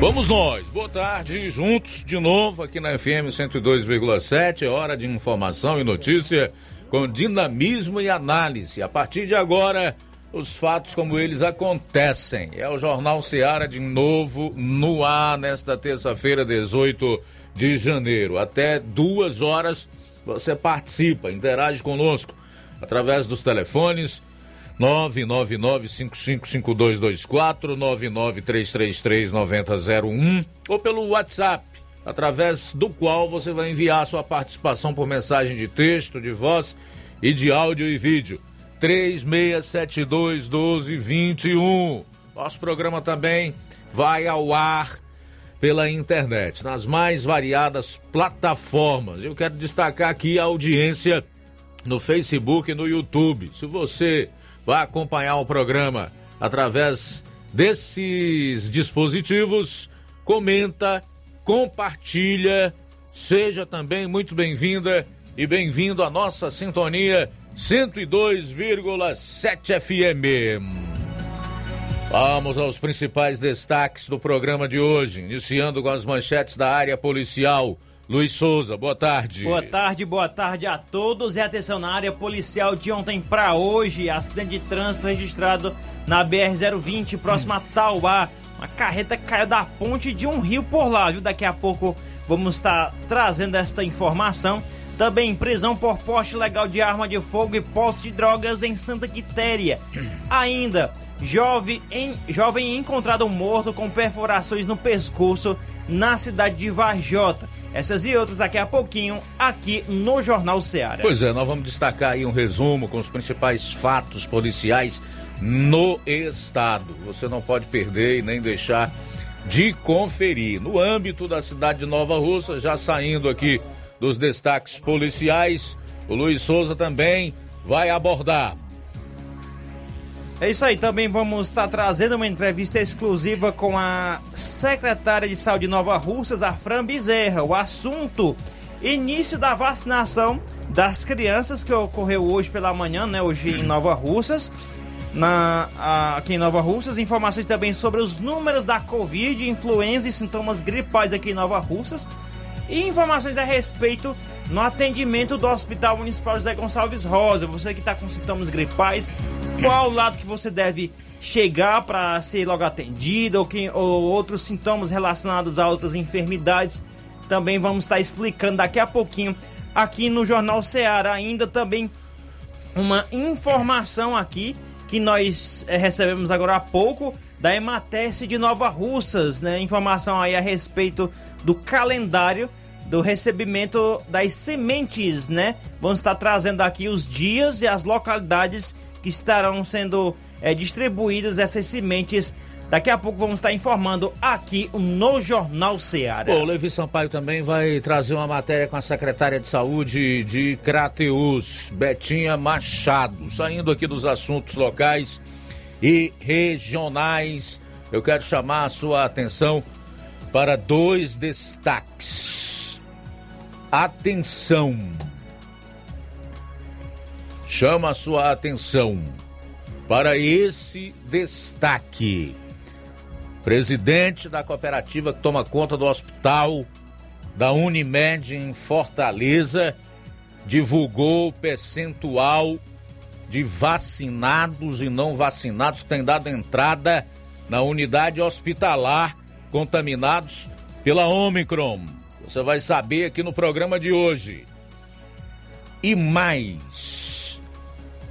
Vamos nós, boa tarde, juntos de novo aqui na FM 102,7, é hora de informação e notícia com dinamismo e análise. A partir de agora, os fatos como eles acontecem. É o Jornal Seara de novo no ar nesta terça-feira, 18 de janeiro. Até duas horas você participa, interage conosco através dos telefones 999-555224, 99333-9001 ou pelo WhatsApp, através do qual você vai enviar sua participação por mensagem de texto, de voz e de áudio e vídeo. 3672-1221. Nosso programa também vai ao ar pela internet, nas mais variadas plataformas. Eu quero destacar aqui a audiência no Facebook e no YouTube. Se você vai acompanhar o programa através desses dispositivos, comenta, compartilha, seja também muito bem-vinda e bem-vindo à nossa sintonia 102,7 FM. Vamos aos principais destaques do programa de hoje, iniciando com as manchetes da área policial. Luiz Souza, boa tarde. Boa tarde, boa tarde a todos. E atenção na área policial de ontem para hoje, acidente de trânsito registrado na BR-020, próximo a Tauá. Uma carreta caiu da ponte de um rio por lá, viu? Daqui a pouco vamos estar trazendo esta informação. Também prisão por poste legal de arma de fogo e posse de drogas em Santa Quitéria. Ainda, jovem, em, jovem encontrado morto com perfurações no pescoço na cidade de Varjota. Essas e outras daqui a pouquinho aqui no Jornal Ceará. Pois é, nós vamos destacar aí um resumo com os principais fatos policiais no estado. Você não pode perder e nem deixar de conferir. No âmbito da cidade de Nova Russa, já saindo aqui dos destaques policiais, o Luiz Souza também vai abordar. É isso aí, também vamos estar trazendo uma entrevista exclusiva com a secretária de Saúde de Nova Russas, a Fran Bezerra. O assunto: início da vacinação das crianças que ocorreu hoje pela manhã, né? Hoje em Nova Russas. Na, aqui em Nova Russas, informações também sobre os números da Covid, influenza e sintomas gripais aqui em Nova Russas. E informações a respeito no atendimento do Hospital Municipal José Gonçalves Rosa. Você que está com sintomas gripais, qual lado que você deve chegar para ser logo atendido ou, que, ou outros sintomas relacionados a outras enfermidades. Também vamos estar explicando daqui a pouquinho aqui no Jornal Ceará. Ainda também uma informação aqui que nós é, recebemos agora há pouco da Emates de Nova Russas, né? Informação aí a respeito do calendário do recebimento das sementes, né? Vamos estar trazendo aqui os dias e as localidades que estarão sendo é, distribuídas essas sementes. Daqui a pouco vamos estar informando aqui no Jornal Ceará. o Levi Sampaio também vai trazer uma matéria com a secretária de saúde de Crateus, Betinha Machado. Saindo aqui dos assuntos locais e regionais, eu quero chamar a sua atenção para dois destaques. Atenção! Chama a sua atenção para esse destaque. Presidente da cooperativa que toma conta do hospital da Unimed em Fortaleza divulgou o percentual de vacinados e não vacinados que tem dado entrada na unidade hospitalar contaminados pela Omicron. Você vai saber aqui no programa de hoje. E mais,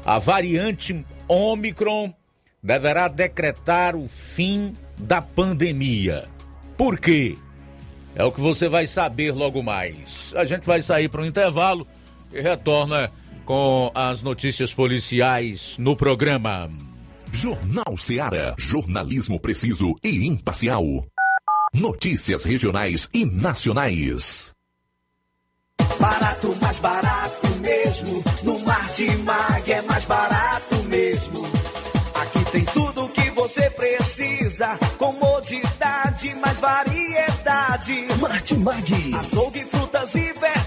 a variante Omicron deverá decretar o fim da pandemia. Por quê? É o que você vai saber logo mais. A gente vai sair para um intervalo e retorna com as notícias policiais no programa. Jornal Ceará, jornalismo preciso e imparcial. Notícias regionais e nacionais. Barato, mais barato mesmo. No Martimague é mais barato mesmo. Aqui tem tudo o que você precisa. Comodidade, mais variedade. Martimague. Açougue, frutas e verduras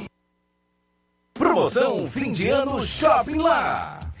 Promoção fim de ano Shopping Lá.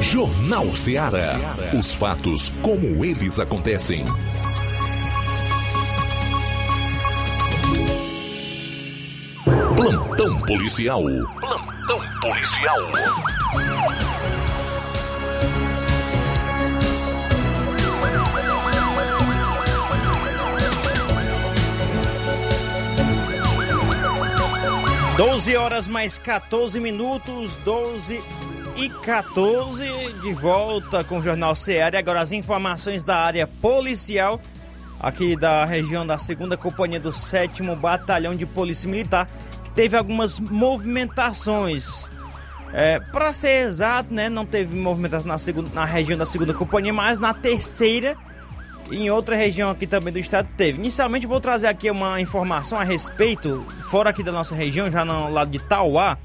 Jornal Ceará. Os fatos como eles acontecem. Plantão policial. Plantão policial. Doze horas mais 14 minutos, 12 e 14 de volta com o Jornal Ceará. E agora as informações da área policial aqui da região da segunda companhia do 7 Batalhão de Polícia Militar, que teve algumas movimentações. É, Para ser exato, né, não teve movimentação na, segunda, na região da segunda companhia, mas na terceira em outra região aqui também do estado teve. Inicialmente vou trazer aqui uma informação a respeito, fora aqui da nossa região, já no lado de Tauá,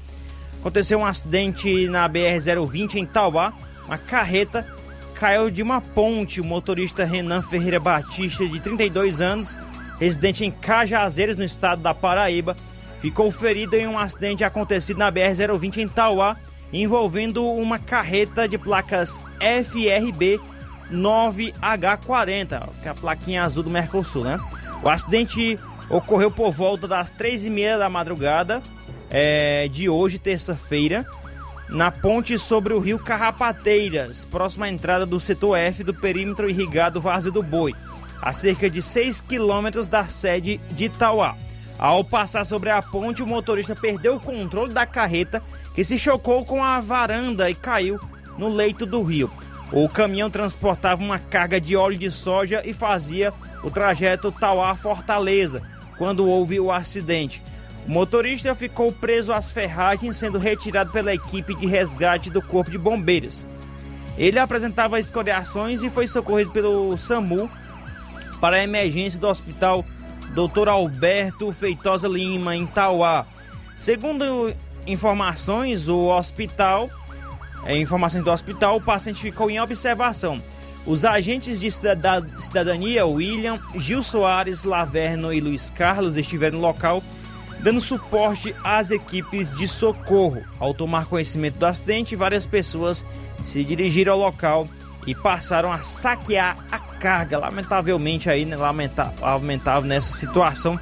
Aconteceu um acidente na BR-020 em Tauá. Uma carreta caiu de uma ponte. O motorista Renan Ferreira Batista, de 32 anos, residente em Cajazeiras, no estado da Paraíba, ficou ferido em um acidente acontecido na BR-020 em Tauá, envolvendo uma carreta de placas FRB 9H40, que é a plaquinha azul do Mercosul, né? O acidente ocorreu por volta das três e meia da madrugada é, de hoje, terça-feira, na ponte sobre o rio Carrapateiras, próxima à entrada do setor F do perímetro irrigado Várzea do Boi, a cerca de 6 quilômetros da sede de Itauá. Ao passar sobre a ponte, o motorista perdeu o controle da carreta, que se chocou com a varanda e caiu no leito do rio. O caminhão transportava uma carga de óleo de soja e fazia o trajeto Tauá-Fortaleza, quando houve o acidente. O motorista ficou preso às ferragens, sendo retirado pela equipe de resgate do Corpo de Bombeiros. Ele apresentava escoriações e foi socorrido pelo SAMU para a emergência do hospital Dr. Alberto Feitosa Lima, em Tauá. Segundo informações, o hospital, é, informações do hospital, o paciente ficou em observação. Os agentes de cidadania, William, Gil Soares, Laverno e Luiz Carlos, estiveram no local dando suporte às equipes de socorro. Ao tomar conhecimento do acidente, várias pessoas se dirigiram ao local e passaram a saquear a carga. Lamentavelmente aí, né, lamentável, nessa situação,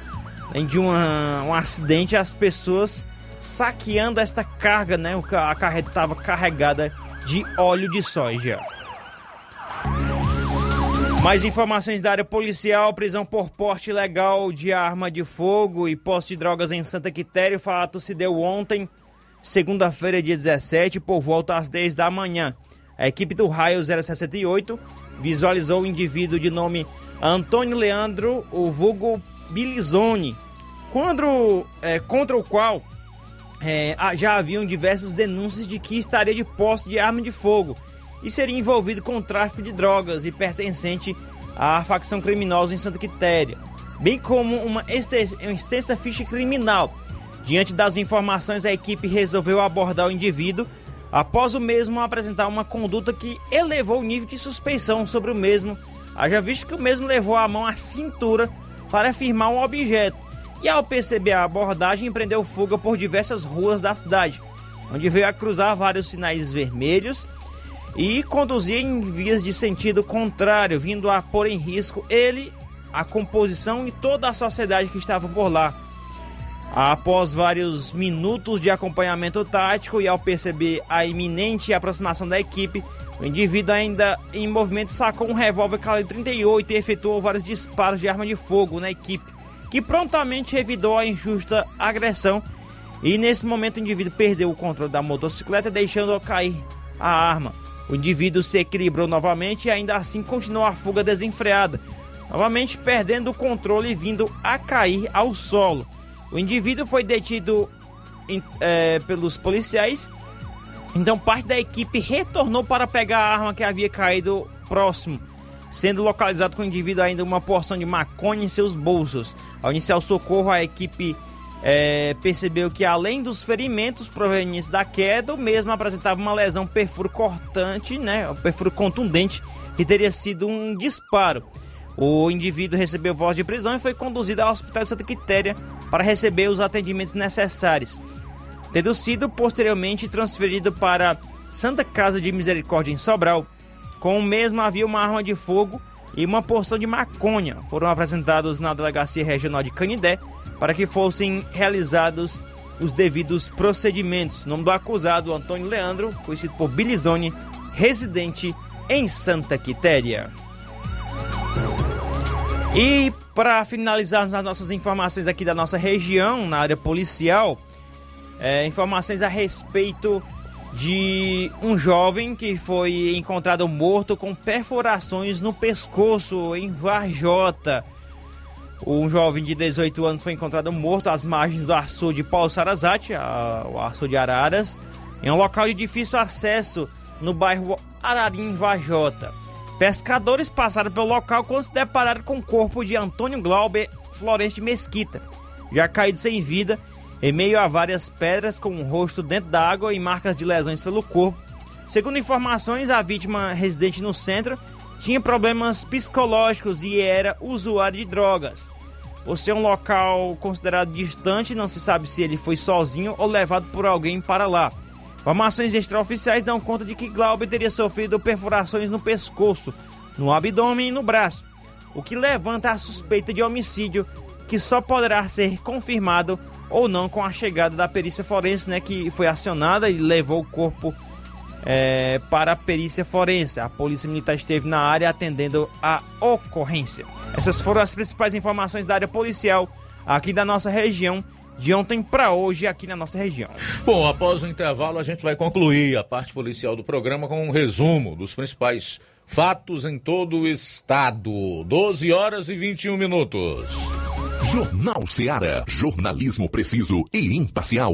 além de uma, um acidente, as pessoas saqueando esta carga, né? A carreta estava carregada de óleo de soja. Mais informações da área policial, prisão por porte ilegal de arma de fogo e posse de drogas em Santa Quitéria. O fato se deu ontem, segunda-feira, dia 17, por volta às 10 da manhã. A equipe do Raio 068 visualizou o indivíduo de nome Antônio Leandro, o vulgo Bilizone, quando, é, contra o qual é, já haviam diversas denúncias de que estaria de posse de arma de fogo e seria envolvido com tráfico de drogas e pertencente à facção criminosa em Santa Quitéria, bem como uma extensa ficha criminal. Diante das informações, a equipe resolveu abordar o indivíduo após o mesmo apresentar uma conduta que elevou o nível de suspeição sobre o mesmo, haja visto que o mesmo levou a mão à cintura para firmar um objeto e, ao perceber a abordagem, empreendeu fuga por diversas ruas da cidade, onde veio a cruzar vários sinais vermelhos e conduzia em vias de sentido contrário, vindo a pôr em risco ele, a composição e toda a sociedade que estava por lá. Após vários minutos de acompanhamento tático e ao perceber a iminente aproximação da equipe, o indivíduo ainda em movimento sacou um revólver calibre 38 e efetuou vários disparos de arma de fogo na equipe, que prontamente revidou a injusta agressão e nesse momento o indivíduo perdeu o controle da motocicleta deixando cair a arma. O indivíduo se equilibrou novamente e ainda assim continuou a fuga desenfreada, novamente perdendo o controle e vindo a cair ao solo. O indivíduo foi detido é, pelos policiais, então parte da equipe retornou para pegar a arma que havia caído próximo, sendo localizado com o indivíduo ainda uma porção de maconha em seus bolsos. Ao iniciar o socorro, a equipe é, percebeu que além dos ferimentos provenientes da queda, o mesmo apresentava uma lesão perfuro cortante, né, perfuro contundente, que teria sido um disparo. O indivíduo recebeu voz de prisão e foi conduzido ao Hospital de Santa Quitéria para receber os atendimentos necessários, tendo sido posteriormente transferido para Santa Casa de Misericórdia em Sobral. Com o mesmo havia uma arma de fogo e uma porção de maconha. Foram apresentados na Delegacia Regional de Canidé para que fossem realizados os devidos procedimentos. O nome do acusado, Antônio Leandro, conhecido por Bilizone, residente em Santa Quitéria. E para finalizarmos as nossas informações aqui da nossa região, na área policial, é, informações a respeito de um jovem que foi encontrado morto com perfurações no pescoço em Varjota. Um jovem de 18 anos foi encontrado morto às margens do açude Paulo Sarazate, o açude Araras, em um local de difícil acesso no bairro Ararim, Vajota. Pescadores passaram pelo local quando se depararam com o corpo de Antônio Glauber Florencio de Mesquita, já caído sem vida em meio a várias pedras com o rosto dentro da água e marcas de lesões pelo corpo. Segundo informações, a vítima residente no centro tinha problemas psicológicos e era usuário de drogas. Por ser um local considerado distante, não se sabe se ele foi sozinho ou levado por alguém para lá. Informações extraoficiais dão conta de que Glauber teria sofrido perfurações no pescoço, no abdômen e no braço, o que levanta a suspeita de homicídio, que só poderá ser confirmado ou não com a chegada da perícia forense, né, que foi acionada e levou o corpo é, para a perícia forense. A polícia militar esteve na área atendendo a ocorrência. Essas foram as principais informações da área policial aqui da nossa região de ontem para hoje aqui na nossa região. Bom, após o intervalo a gente vai concluir a parte policial do programa com um resumo dos principais fatos em todo o estado. 12 horas e 21 minutos. Jornal Seara. Jornalismo preciso e imparcial.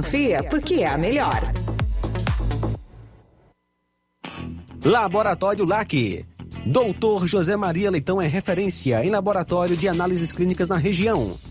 porque é a melhor. Laboratório LAC. Doutor José Maria Leitão é referência em laboratório de análises clínicas na região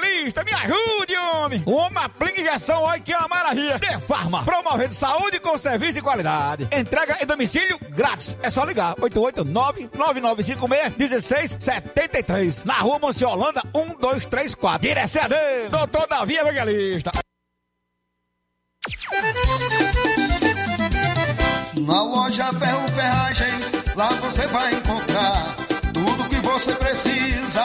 me ajude, homem. Uma aplica injeção, olha que é uma maravilha. De Farma, promovendo saúde com serviço de qualidade. Entrega em domicílio grátis. É só ligar, 889-9956-1670. 83, na rua Monsiolanda, 1234. Direção doutor Davi Evangelista. Na loja Ferro Ferragens, lá você vai encontrar tudo que você precisa,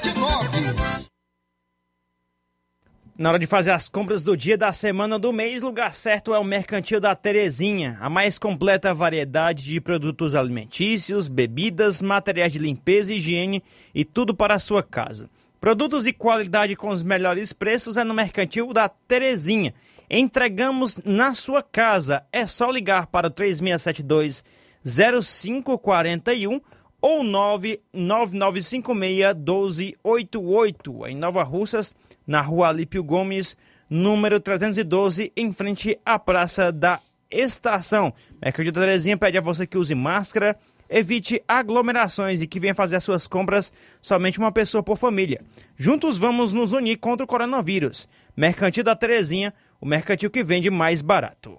Na hora de fazer as compras do dia, da semana, do mês, lugar certo é o Mercantil da Terezinha. A mais completa variedade de produtos alimentícios, bebidas, materiais de limpeza e higiene e tudo para a sua casa. Produtos e qualidade com os melhores preços é no Mercantil da Terezinha. Entregamos na sua casa. É só ligar para o 3672 0541 ou 99956 1288 em Nova Russas, na rua Alípio Gomes, número 312, em frente à Praça da Estação. Mercantil da Terezinha pede a você que use máscara, evite aglomerações e que venha fazer as suas compras somente uma pessoa por família. Juntos vamos nos unir contra o coronavírus. Mercantil da Terezinha, o mercantil que vende mais barato.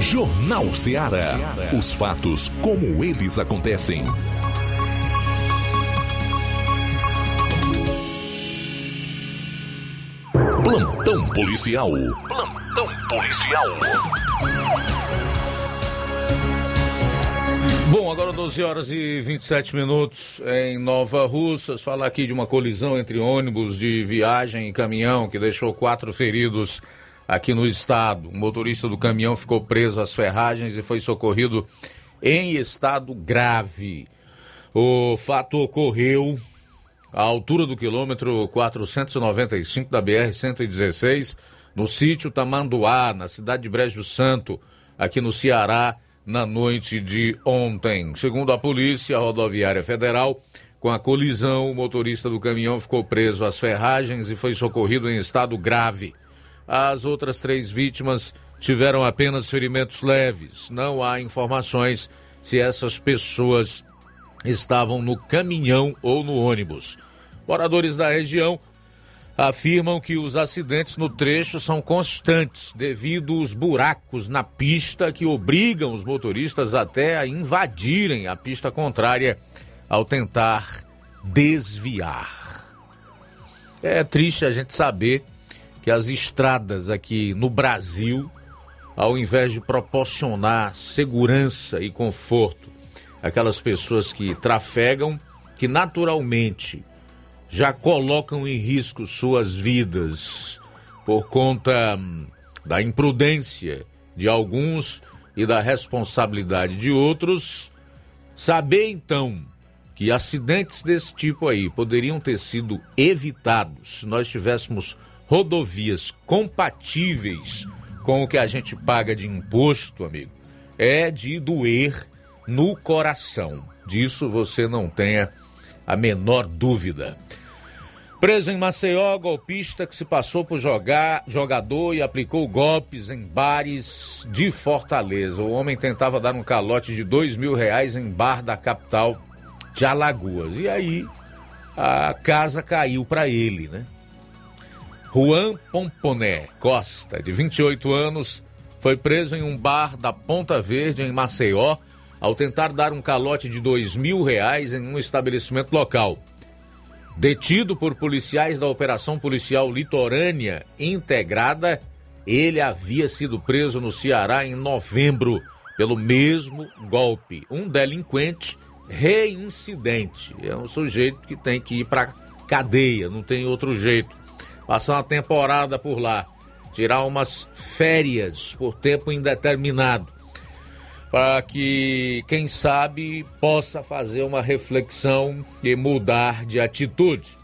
Jornal Ceará. Os fatos como eles acontecem. Plantão policial. Plantão policial. Bom, agora 12 horas e 27 minutos em Nova Russas. Falar aqui de uma colisão entre ônibus de viagem e caminhão que deixou quatro feridos aqui no estado. O motorista do caminhão ficou preso às ferragens e foi socorrido em estado grave. O fato ocorreu à altura do quilômetro 495 da BR-116, no sítio Tamanduá, na cidade de Brejo Santo, aqui no Ceará, na noite de ontem. Segundo a Polícia Rodoviária Federal, com a colisão, o motorista do caminhão ficou preso às ferragens e foi socorrido em estado grave. As outras três vítimas tiveram apenas ferimentos leves. Não há informações se essas pessoas estavam no caminhão ou no ônibus. Moradores da região afirmam que os acidentes no trecho são constantes devido aos buracos na pista que obrigam os motoristas até a invadirem a pista contrária ao tentar desviar. É triste a gente saber que as estradas aqui no Brasil, ao invés de proporcionar segurança e conforto àquelas pessoas que trafegam, que naturalmente já colocam em risco suas vidas por conta hum, da imprudência de alguns e da responsabilidade de outros, saber então que acidentes desse tipo aí poderiam ter sido evitados se nós tivéssemos rodovias compatíveis com o que a gente paga de imposto, amigo, é de doer no coração. Disso você não tenha a menor dúvida. Preso em Maceió, golpista que se passou por jogar, jogador e aplicou golpes em bares de Fortaleza. O homem tentava dar um calote de dois mil reais em bar da capital de Alagoas. E aí a casa caiu para ele, né? Juan Pomponé Costa, de 28 anos, foi preso em um bar da Ponta Verde, em Maceió, ao tentar dar um calote de dois mil reais em um estabelecimento local. Detido por policiais da Operação Policial Litorânea Integrada, ele havia sido preso no Ceará em novembro pelo mesmo golpe. Um delinquente reincidente. É um sujeito que tem que ir para cadeia, não tem outro jeito. Passar uma temporada por lá, tirar umas férias por tempo indeterminado, para que, quem sabe, possa fazer uma reflexão e mudar de atitude.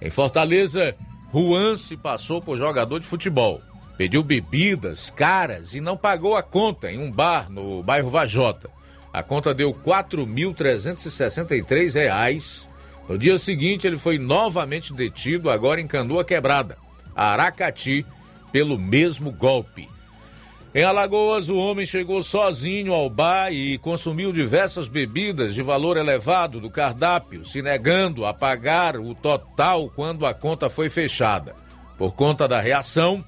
Em Fortaleza, Juan se passou por jogador de futebol. pediu bebidas caras e não pagou a conta em um bar no bairro Vajota. A conta deu R$ 4.363. No dia seguinte, ele foi novamente detido, agora em Canoa Quebrada, Aracati, pelo mesmo golpe. Em Alagoas, o homem chegou sozinho ao bar e consumiu diversas bebidas de valor elevado do cardápio, se negando a pagar o total quando a conta foi fechada. Por conta da reação,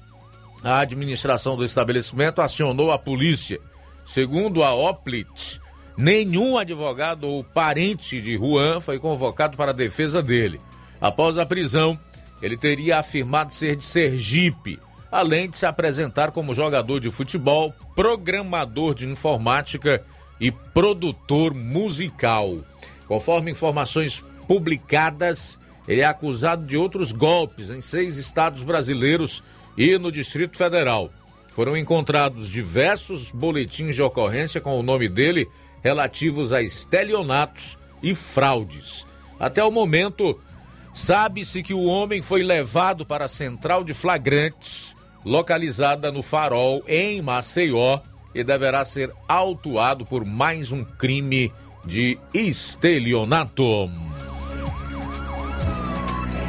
a administração do estabelecimento acionou a polícia. Segundo a Oplit, nenhum advogado ou parente de Juan foi convocado para a defesa dele. Após a prisão, ele teria afirmado ser de Sergipe, além de se apresentar como jogador de futebol, programador de informática e produtor musical. Conforme informações publicadas, ele é acusado de outros golpes em seis estados brasileiros e no Distrito Federal. Foram encontrados diversos boletins de ocorrência com o nome dele relativos a estelionatos e fraudes. Até o momento, sabe-se que o homem foi levado para a central de flagrantes, localizada no Farol, em Maceió, e deverá ser autuado por mais um crime de estelionato.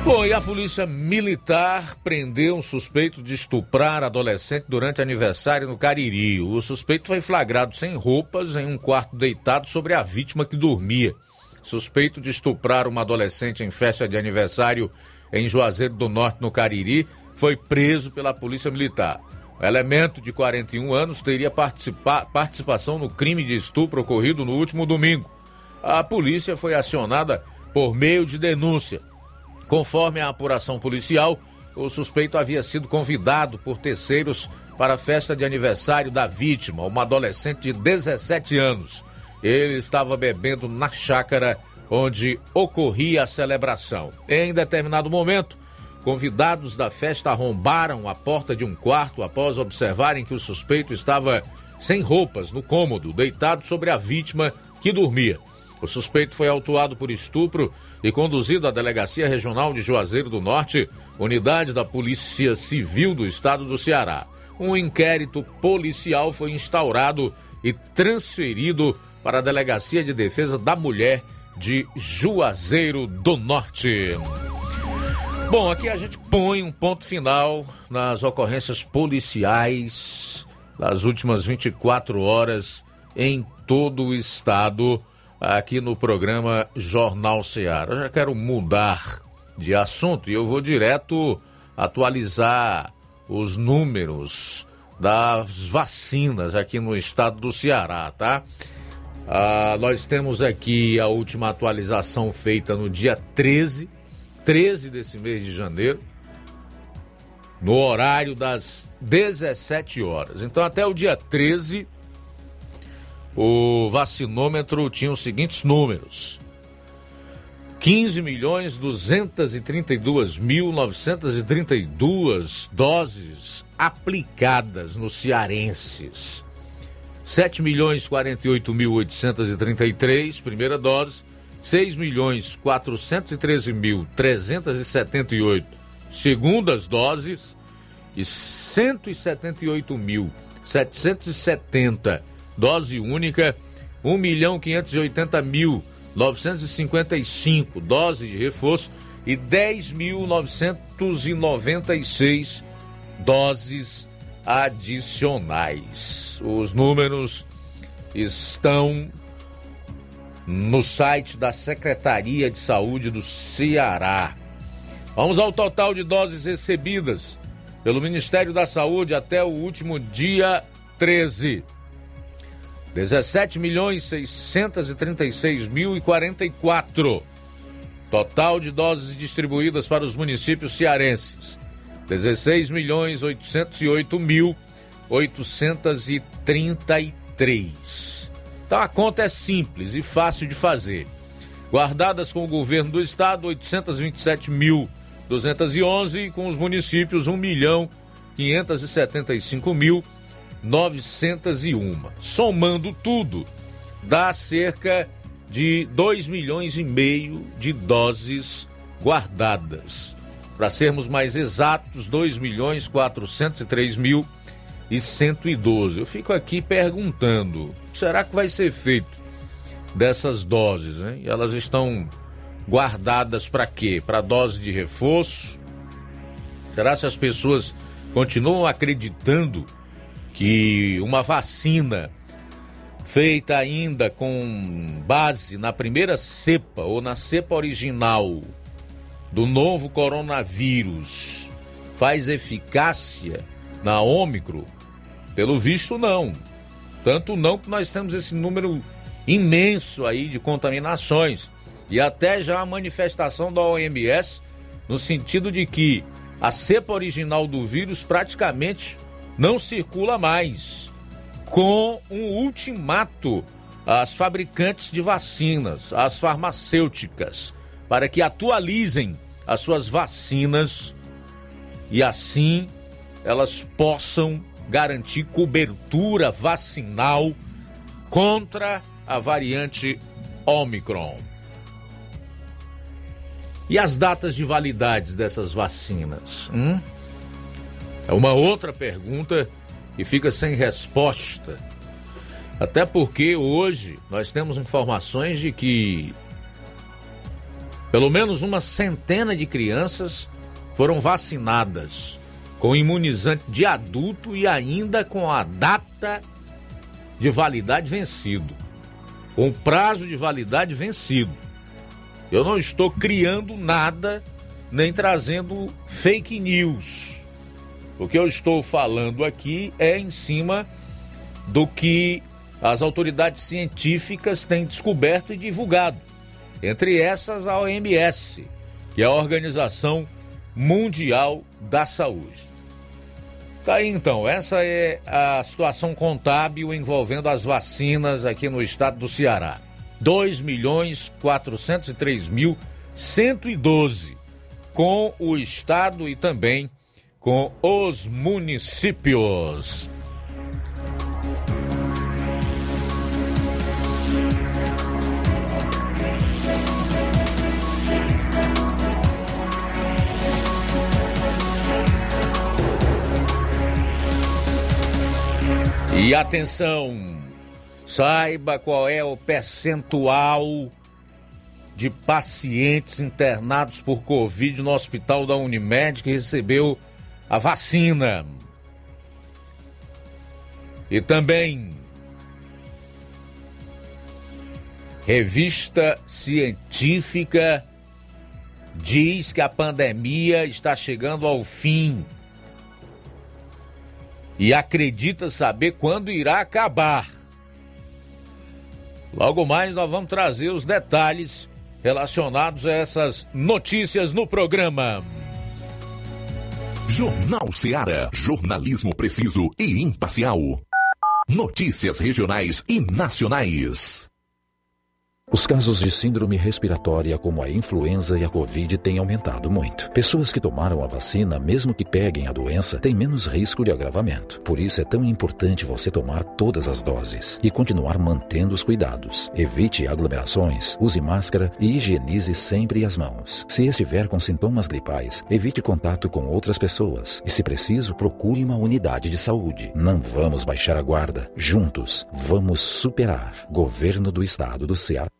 Bom, e a polícia militar prendeu um suspeito de estuprar adolescente durante aniversário no Cariri. O suspeito foi flagrado sem roupas em um quarto deitado sobre a vítima que dormia. Suspeito de estuprar uma adolescente em festa de aniversário em Juazeiro do Norte, no Cariri, foi preso pela polícia militar. O elemento de 41 anos teria participa participação no crime de estupro ocorrido no último domingo. A polícia foi acionada por meio de denúncia. Conforme a apuração policial, o suspeito havia sido convidado por terceiros para a festa de aniversário da vítima, uma adolescente de 17 anos. Ele estava bebendo na chácara onde ocorria a celebração. Em determinado momento, convidados da festa arrombaram a porta de um quarto após observarem que o suspeito estava sem roupas no cômodo, deitado sobre a vítima que dormia. O suspeito foi autuado por estupro e conduzido à Delegacia Regional de Juazeiro do Norte, unidade da Polícia Civil do Estado do Ceará. Um inquérito policial foi instaurado e transferido para a Delegacia de Defesa da Mulher de Juazeiro do Norte. Bom, aqui a gente põe um ponto final nas ocorrências policiais das últimas 24 horas em todo o estado aqui no programa Jornal Ceará. Eu já quero mudar de assunto e eu vou direto atualizar os números das vacinas aqui no estado do Ceará, tá? Ah, nós temos aqui a última atualização feita no dia 13, 13 desse mês de janeiro, no horário das 17 horas. Então, até o dia 13, o vacinômetro tinha os seguintes números: 15 milhões 232 mil 932 doses aplicadas nos cearenses. 7 milhões 48 mil 833 primeira dose, 6 milhões 413 mil 378 segundas doses e 178 mil 770 dose única, 1 milhão 580 mil 955 doses de reforço e 10.996 doses adicionais. Os números estão no site da Secretaria de Saúde do Ceará. Vamos ao total de doses recebidas pelo Ministério da Saúde até o último dia 13. 17 milhões 636 mil e 44. Total de doses distribuídas para os municípios cearenses. 16 milhões 808 mil 833. Então a conta é simples e fácil de fazer. Guardadas com o governo do estado 827 mil 211 e com os municípios 1 milhão 575 mil 901. Somando tudo, dá cerca de 2 milhões e meio de doses guardadas. Para sermos mais exatos, 2 milhões 403 mil e 112. Eu fico aqui perguntando, será que vai ser feito dessas doses, hein? Elas estão guardadas para quê? Para dose de reforço? Será que as pessoas continuam acreditando que uma vacina feita ainda com base na primeira cepa ou na cepa original do novo coronavírus faz eficácia na Ômicron? Pelo visto, não. Tanto não que nós temos esse número imenso aí de contaminações e até já a manifestação da OMS no sentido de que a cepa original do vírus praticamente não circula mais, com um ultimato às fabricantes de vacinas, às farmacêuticas, para que atualizem as suas vacinas e assim elas possam garantir cobertura vacinal contra a variante Omicron. E as datas de validade dessas vacinas? Hum? É uma outra pergunta que fica sem resposta. Até porque hoje nós temos informações de que pelo menos uma centena de crianças foram vacinadas com imunizante de adulto e ainda com a data de validade vencido. Com o prazo de validade vencido. Eu não estou criando nada nem trazendo fake news. O que eu estou falando aqui é em cima do que as autoridades científicas têm descoberto e divulgado. Entre essas, a OMS, que é a Organização Mundial da Saúde. Tá aí então, essa é a situação contábil envolvendo as vacinas aqui no estado do Ceará. 2 milhões 403 mil 112 com o estado e também com os municípios. E atenção, saiba qual é o percentual de pacientes internados por Covid no hospital da Unimed que recebeu a vacina. E também, revista científica diz que a pandemia está chegando ao fim e acredita saber quando irá acabar. Logo mais nós vamos trazer os detalhes relacionados a essas notícias no programa. Jornal Seara. Jornalismo preciso e imparcial. Notícias regionais e nacionais. Os casos de síndrome respiratória, como a influenza e a Covid, têm aumentado muito. Pessoas que tomaram a vacina, mesmo que peguem a doença, têm menos risco de agravamento. Por isso é tão importante você tomar todas as doses e continuar mantendo os cuidados. Evite aglomerações, use máscara e higienize sempre as mãos. Se estiver com sintomas gripais, evite contato com outras pessoas e, se preciso, procure uma unidade de saúde. Não vamos baixar a guarda. Juntos, vamos superar. Governo do Estado do Ceará.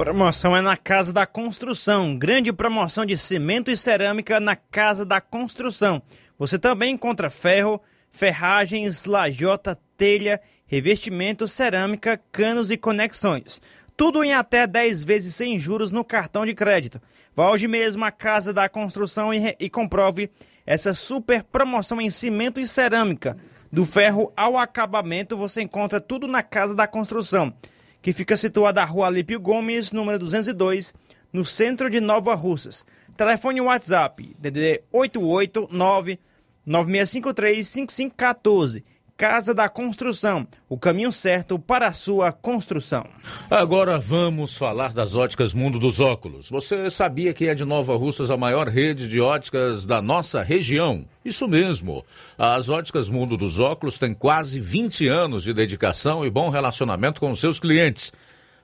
Promoção é na Casa da Construção. Grande promoção de cimento e cerâmica na Casa da Construção. Você também encontra ferro, ferragens, lajota, telha, revestimento, cerâmica, canos e conexões. Tudo em até 10 vezes sem juros no cartão de crédito. Vá hoje mesmo à Casa da Construção e, e comprove essa super promoção em cimento e cerâmica. Do ferro ao acabamento, você encontra tudo na Casa da Construção que fica situada na rua Alípio Gomes, número 202, no centro de Nova Russas. Telefone WhatsApp, DDD 889 9653 5514. Casa da Construção, o caminho certo para a sua construção. Agora vamos falar das óticas Mundo dos Óculos. Você sabia que é de Nova Russas a maior rede de óticas da nossa região? Isso mesmo. As óticas Mundo dos Óculos têm quase 20 anos de dedicação e bom relacionamento com seus clientes.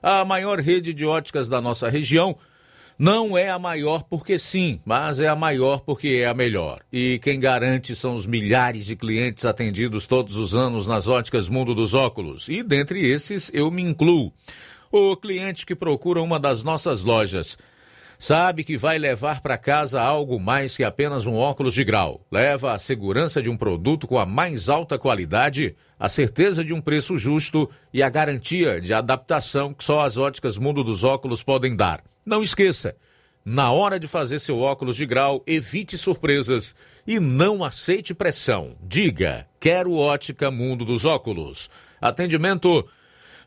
A maior rede de óticas da nossa região não é a maior porque sim, mas é a maior porque é a melhor. E quem garante são os milhares de clientes atendidos todos os anos nas óticas Mundo dos Óculos. E dentre esses eu me incluo. O cliente que procura uma das nossas lojas sabe que vai levar para casa algo mais que apenas um óculos de grau. Leva a segurança de um produto com a mais alta qualidade, a certeza de um preço justo e a garantia de adaptação que só as óticas Mundo dos Óculos podem dar. Não esqueça, na hora de fazer seu óculos de grau, evite surpresas e não aceite pressão. Diga: quero ótica Mundo dos Óculos. Atendimento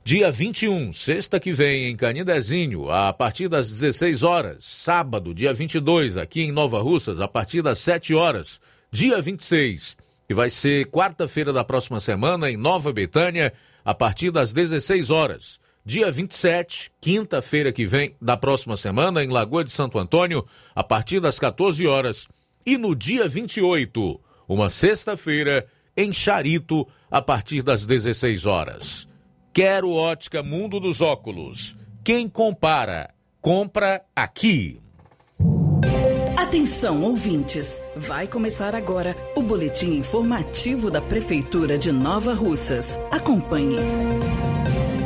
dia 21, sexta que vem, em Canindezinho, a partir das 16 horas. Sábado, dia 22, aqui em Nova Russas, a partir das 7 horas. Dia 26, que vai ser quarta-feira da próxima semana, em Nova Betânia, a partir das 16 horas dia 27, quinta-feira que vem da próxima semana, em Lagoa de Santo Antônio, a partir das 14 horas. E no dia 28, uma sexta-feira, em Charito, a partir das 16 horas. Quero ótica Mundo dos Óculos. Quem compara, compra aqui. Atenção, ouvintes! Vai começar agora o boletim informativo da Prefeitura de Nova Russas. Acompanhe.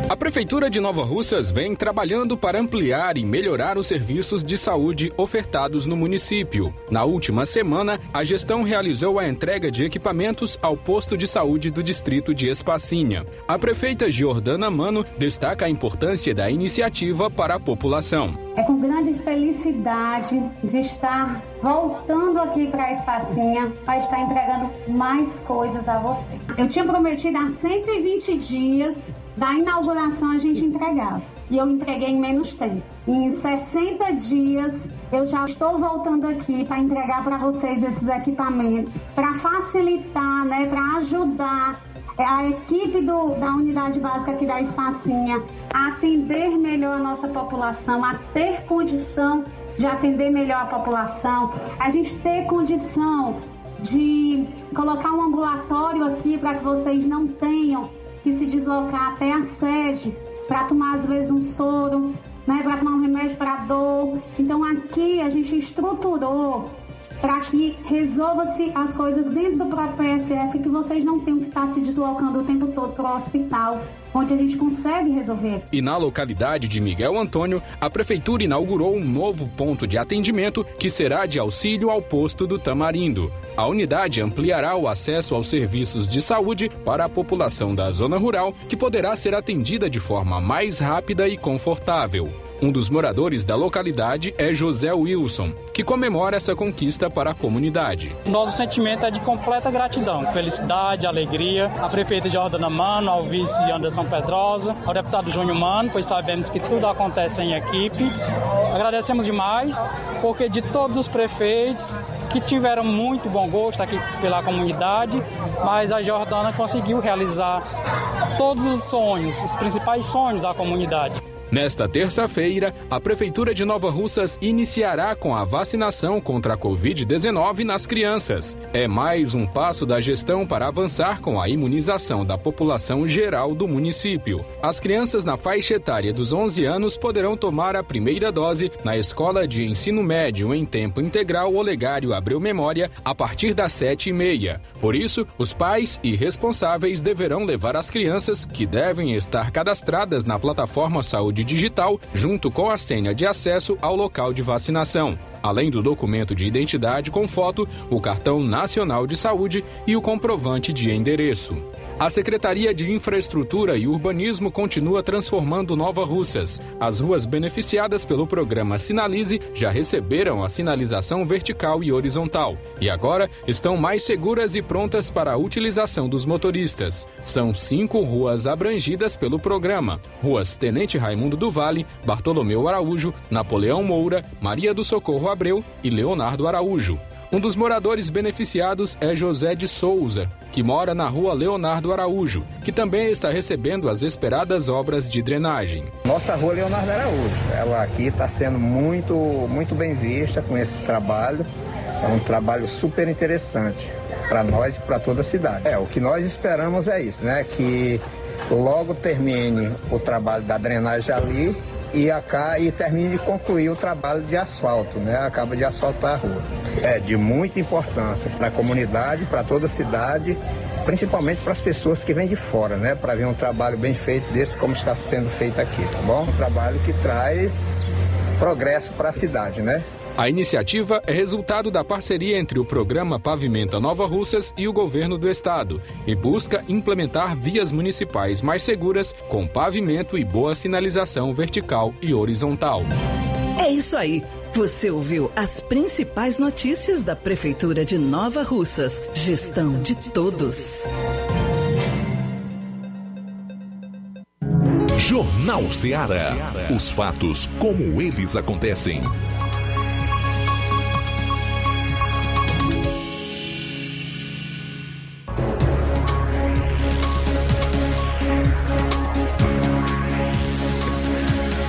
A Prefeitura de Nova Russas vem trabalhando para ampliar e melhorar os serviços de saúde ofertados no município. Na última semana, a gestão realizou a entrega de equipamentos ao posto de saúde do distrito de Espacinha. A prefeita Jordana Mano destaca a importância da iniciativa para a população. É com grande felicidade de estar voltando aqui para a Espacinha para estar entregando mais coisas a você. Eu tinha prometido há 120 dias da inauguração a gente entregava. E eu entreguei em menos tempo. Em 60 dias eu já estou voltando aqui para entregar para vocês esses equipamentos, para facilitar, né, para ajudar a equipe do, da unidade básica aqui da Espacinha a atender melhor a nossa população, a ter condição de atender melhor a população, a gente ter condição de colocar um ambulatório aqui para que vocês não tenham que se deslocar até a sede para tomar às vezes um soro, né, para tomar um remédio para dor. Então aqui a gente estruturou para que resolva-se as coisas dentro do próprio PSF, que vocês não tenham que estar se deslocando o tempo todo para o hospital, onde a gente consegue resolver. E na localidade de Miguel Antônio, a prefeitura inaugurou um novo ponto de atendimento que será de auxílio ao posto do Tamarindo. A unidade ampliará o acesso aos serviços de saúde para a população da zona rural, que poderá ser atendida de forma mais rápida e confortável. Um dos moradores da localidade é José Wilson, que comemora essa conquista para a comunidade. Nosso sentimento é de completa gratidão, felicidade, alegria. A prefeita Jordana Mano, ao vice Anderson Pedrosa, ao deputado Júnior Mano, pois sabemos que tudo acontece em equipe. Agradecemos demais, porque de todos os prefeitos que tiveram muito bom gosto aqui pela comunidade, mas a Jordana conseguiu realizar todos os sonhos, os principais sonhos da comunidade. Nesta terça-feira, a Prefeitura de Nova Russas iniciará com a vacinação contra a Covid-19 nas crianças. É mais um passo da gestão para avançar com a imunização da população geral do município. As crianças na faixa etária dos 11 anos poderão tomar a primeira dose na Escola de Ensino Médio em Tempo Integral Olegário Abreu Memória a partir das 7h30. Por isso, os pais e responsáveis deverão levar as crianças, que devem estar cadastradas na plataforma Saúde digital junto com a senha de acesso ao local de vacinação, além do documento de identidade com foto, o cartão nacional de saúde e o comprovante de endereço. A Secretaria de Infraestrutura e Urbanismo continua transformando Nova Russas. As ruas beneficiadas pelo programa Sinalize já receberam a sinalização vertical e horizontal e agora estão mais seguras e prontas para a utilização dos motoristas. São cinco ruas abrangidas pelo programa: Ruas Tenente Raimundo do Vale, Bartolomeu Araújo, Napoleão Moura, Maria do Socorro Abreu e Leonardo Araújo. Um dos moradores beneficiados é José de Souza, que mora na rua Leonardo Araújo, que também está recebendo as esperadas obras de drenagem. Nossa rua Leonardo Araújo, ela aqui está sendo muito, muito bem vista com esse trabalho. É um trabalho super interessante para nós e para toda a cidade. É, o que nós esperamos é isso, né? Que logo termine o trabalho da drenagem ali e acá e termine de concluir o trabalho de asfalto, né? Acaba de asfaltar a rua. É de muita importância para a comunidade, para toda a cidade, principalmente para as pessoas que vêm de fora, né? Para ver um trabalho bem feito desse como está sendo feito aqui, tá bom? Um trabalho que traz progresso para a cidade, né? A iniciativa é resultado da parceria entre o programa Pavimenta Nova Russas e o governo do estado e busca implementar vias municipais mais seguras com pavimento e boa sinalização vertical e horizontal. É isso aí. Você ouviu as principais notícias da Prefeitura de Nova Russas. Gestão de todos. Jornal Ceará. Os fatos como eles acontecem.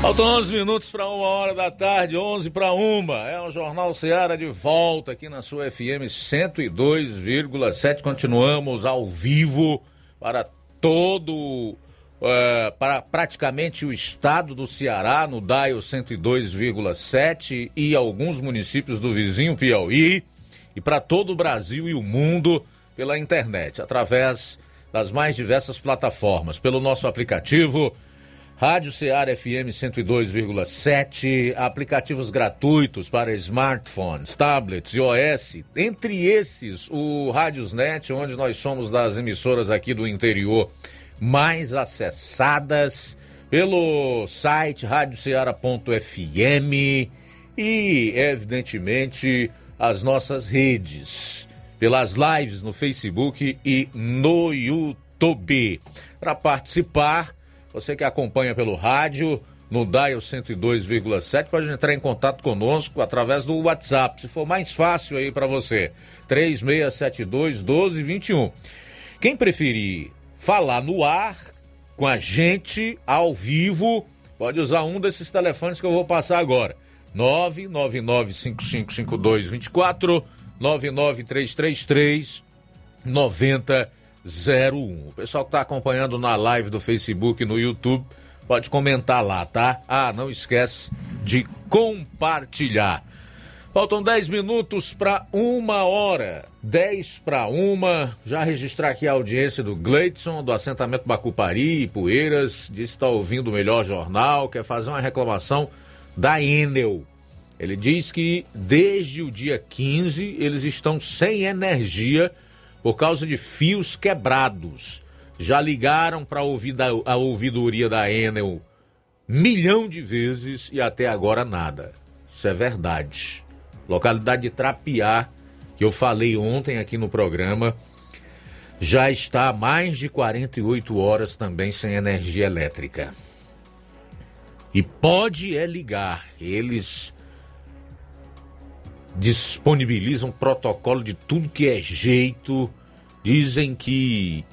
Faltam 11 minutos para uma hora da tarde, 11 para uma. É o Jornal Seara de volta aqui na sua FM 102,7. Continuamos ao vivo para todo, uh, para praticamente o estado do Ceará, no DAIO 102,7 e alguns municípios do vizinho Piauí, e para todo o Brasil e o mundo pela internet, através das mais diversas plataformas, pelo nosso aplicativo Rádio Ceará FM 102,7, aplicativos gratuitos para smartphones, tablets e OS. Entre esses, o Rádiosnet, onde nós somos das emissoras aqui do interior mais acessadas pelo site radioceara.fm e, evidentemente, as nossas redes, pelas lives no Facebook e no YouTube. Para participar, você que acompanha pelo rádio, no Dial 102,7, pode entrar em contato conosco através do WhatsApp, se for mais fácil aí para você. 3672 1221. Quem preferir falar no ar com a gente ao vivo, pode usar um desses telefones que eu vou passar agora. 999555224 99333 9001. O pessoal que está acompanhando na live do Facebook e no YouTube pode comentar lá, tá? Ah, não esquece de compartilhar. Faltam 10 minutos para uma hora. 10 para uma. Já registrar aqui a audiência do Gleidson, do assentamento Bacupari Poeiras. Diz que está ouvindo o melhor jornal, quer fazer uma reclamação da Enel. Ele diz que desde o dia 15 eles estão sem energia por causa de fios quebrados. Já ligaram para a ouvidoria da Enel milhão de vezes e até agora nada. Isso é verdade. Localidade de Trapiá, que eu falei ontem aqui no programa, já está há mais de 48 horas também sem energia elétrica. E pode é ligar. Eles disponibilizam protocolo de tudo que é jeito, dizem que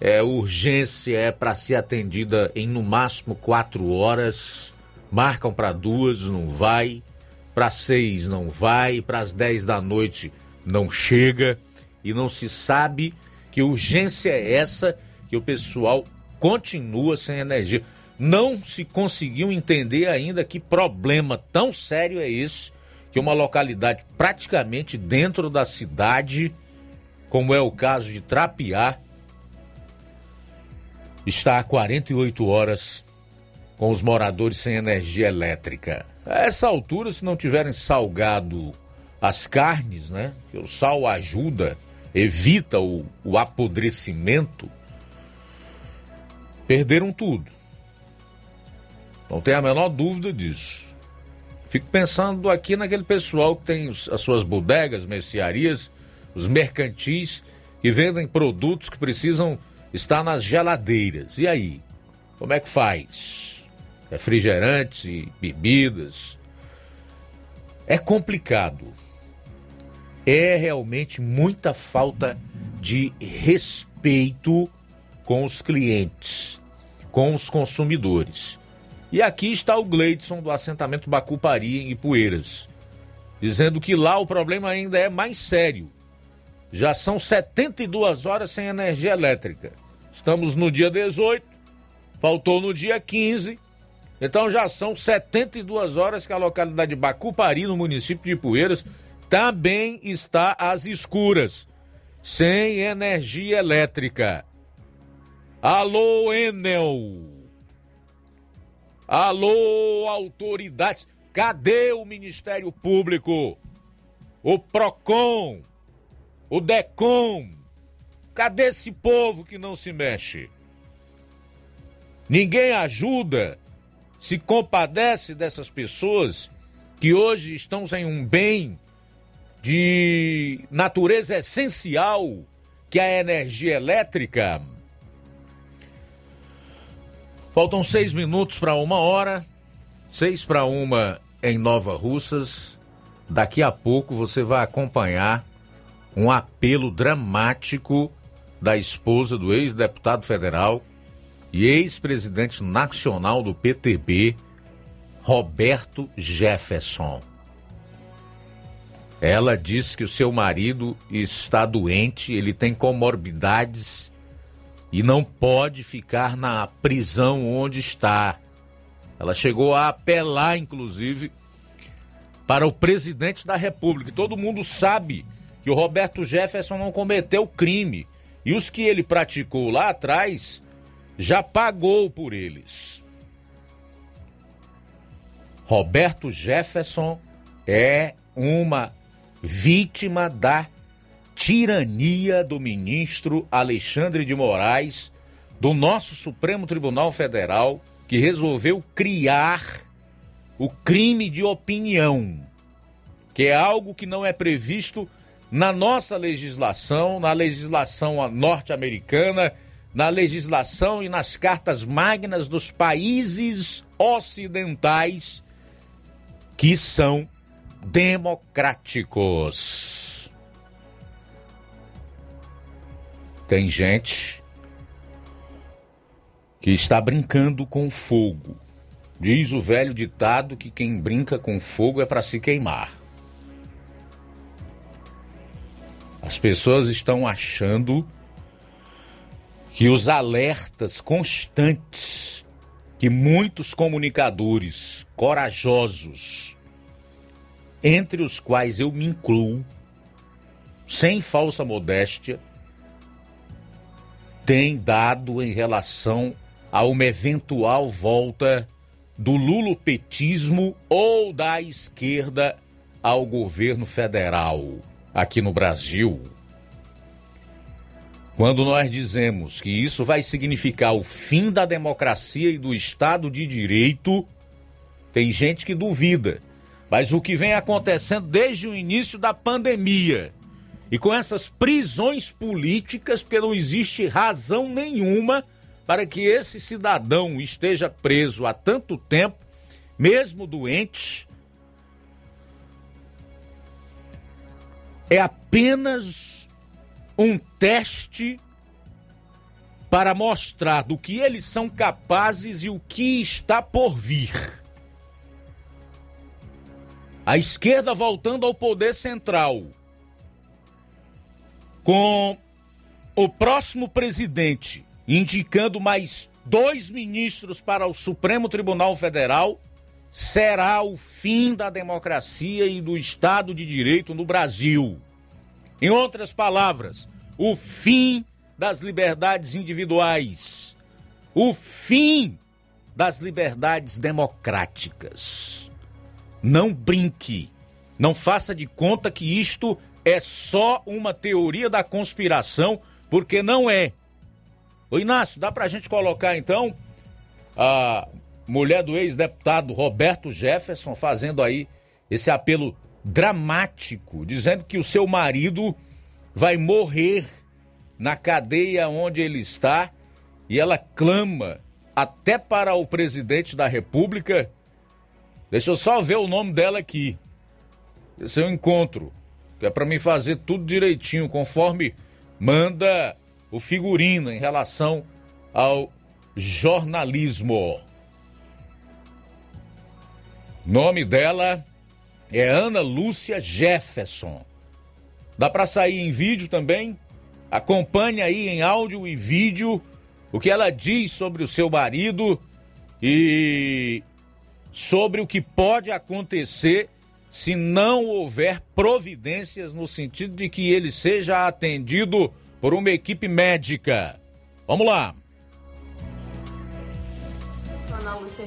é, urgência é para ser atendida em no máximo quatro horas, marcam para duas, não vai, para seis não vai, para as dez da noite não chega. E não se sabe que urgência é essa que o pessoal continua sem energia. Não se conseguiu entender ainda que problema tão sério é esse que uma localidade praticamente dentro da cidade, como é o caso de Trapiá, está há 48 horas com os moradores sem energia elétrica. A essa altura, se não tiverem salgado as carnes, né? O sal ajuda, evita o, o apodrecimento, perderam tudo. Não tem a menor dúvida disso. Fico pensando aqui naquele pessoal que tem as suas bodegas, mercearias, os mercantis que vendem produtos que precisam estar nas geladeiras. E aí? Como é que faz? Refrigerantes e bebidas. É complicado. É realmente muita falta de respeito com os clientes, com os consumidores. E aqui está o Gleidson do assentamento Bacupari em Ipueiras, dizendo que lá o problema ainda é mais sério. Já são 72 horas sem energia elétrica. Estamos no dia 18, faltou no dia 15, então já são 72 horas que a localidade de Bacupari, no município de Ipueiras, também está às escuras, sem energia elétrica. Alô, Enel! Alô, autoridades, cadê o Ministério Público? O PROCON? O DECOM? Cadê esse povo que não se mexe? Ninguém ajuda, se compadece dessas pessoas que hoje estão sem um bem de natureza essencial, que é a energia elétrica. Faltam seis minutos para uma hora, seis para uma em Nova Russas. Daqui a pouco você vai acompanhar um apelo dramático da esposa do ex-deputado federal e ex-presidente nacional do PTB, Roberto Jefferson. Ela diz que o seu marido está doente, ele tem comorbidades e não pode ficar na prisão onde está. Ela chegou a apelar, inclusive, para o presidente da República. Todo mundo sabe que o Roberto Jefferson não cometeu crime. E os que ele praticou lá atrás já pagou por eles. Roberto Jefferson é uma vítima da tirania do ministro Alexandre de Moraes do nosso Supremo Tribunal Federal, que resolveu criar o crime de opinião, que é algo que não é previsto na nossa legislação, na legislação norte-americana, na legislação e nas cartas magnas dos países ocidentais que são democráticos. Tem gente que está brincando com fogo. Diz o velho ditado que quem brinca com fogo é para se queimar. As pessoas estão achando que os alertas constantes que muitos comunicadores corajosos, entre os quais eu me incluo, sem falsa modéstia, têm dado em relação a uma eventual volta do lulopetismo ou da esquerda ao governo federal aqui no Brasil. Quando nós dizemos que isso vai significar o fim da democracia e do Estado de Direito, tem gente que duvida. Mas o que vem acontecendo desde o início da pandemia e com essas prisões políticas, porque não existe razão nenhuma para que esse cidadão esteja preso há tanto tempo, mesmo doente, é apenas um teste para mostrar do que eles são capazes e o que está por vir. A esquerda voltando ao poder central, com o próximo presidente indicando mais dois ministros para o Supremo Tribunal Federal, será o fim da democracia e do Estado de Direito no Brasil. Em outras palavras, o fim das liberdades individuais, o fim das liberdades democráticas. Não brinque, não faça de conta que isto é só uma teoria da conspiração, porque não é. Ô Inácio, dá pra gente colocar então a mulher do ex-deputado Roberto Jefferson fazendo aí esse apelo dramático, dizendo que o seu marido vai morrer na cadeia onde ele está e ela clama até para o presidente da República. Deixa eu só ver o nome dela aqui. Esse é o encontro, que é para mim fazer tudo direitinho, conforme manda o figurino em relação ao jornalismo. Nome dela é Ana Lúcia Jefferson. Dá para sair em vídeo também? Acompanhe aí em áudio e vídeo o que ela diz sobre o seu marido e sobre o que pode acontecer se não houver providências no sentido de que ele seja atendido por uma equipe médica. Vamos lá.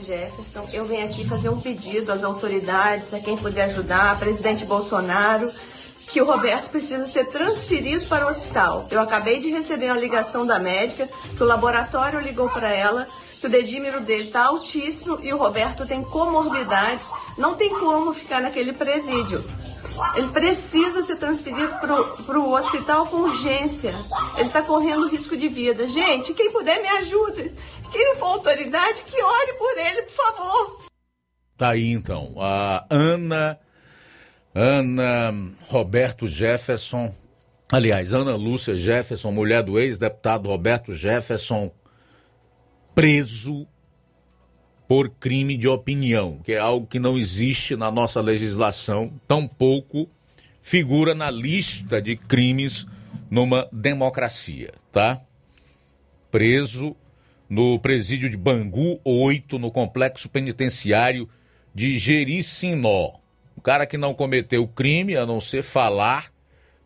Jefferson, eu venho aqui fazer um pedido às autoridades, a quem puder ajudar, presidente Bolsonaro, que o Roberto precisa ser transferido para o hospital. Eu acabei de receber uma ligação da médica, que o laboratório ligou para ela, que o dedímero dele está altíssimo e o Roberto tem comorbidades, não tem como ficar naquele presídio. Ele precisa ser transferido para o hospital com urgência. Ele está correndo risco de vida. Gente, quem puder me ajude. Quem não for autoridade, que ore por ele, por favor. Tá aí então. A Ana. Ana Roberto Jefferson. Aliás, Ana Lúcia Jefferson, mulher do ex-deputado Roberto Jefferson, preso por crime de opinião, que é algo que não existe na nossa legislação, tampouco figura na lista de crimes numa democracia, tá? Preso no presídio de Bangu 8, no complexo penitenciário de Jericinó. O cara que não cometeu crime, a não ser falar,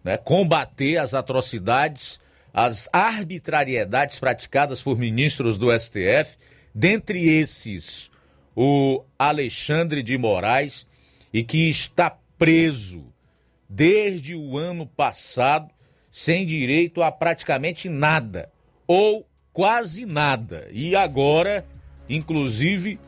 né, combater as atrocidades, as arbitrariedades praticadas por ministros do STF Dentre esses, o Alexandre de Moraes e que está preso desde o ano passado sem direito a praticamente nada ou quase nada. E agora, inclusive,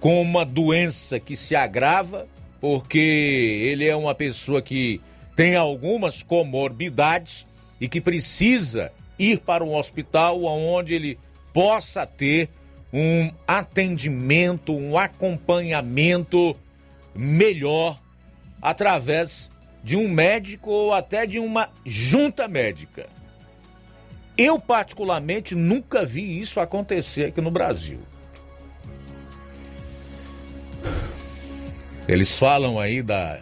com uma doença que se agrava, porque ele é uma pessoa que tem algumas comorbidades e que precisa ir para um hospital onde ele possa ter um atendimento, um acompanhamento melhor através de um médico ou até de uma junta médica. Eu, particularmente, nunca vi isso acontecer aqui no Brasil. Eles falam aí da,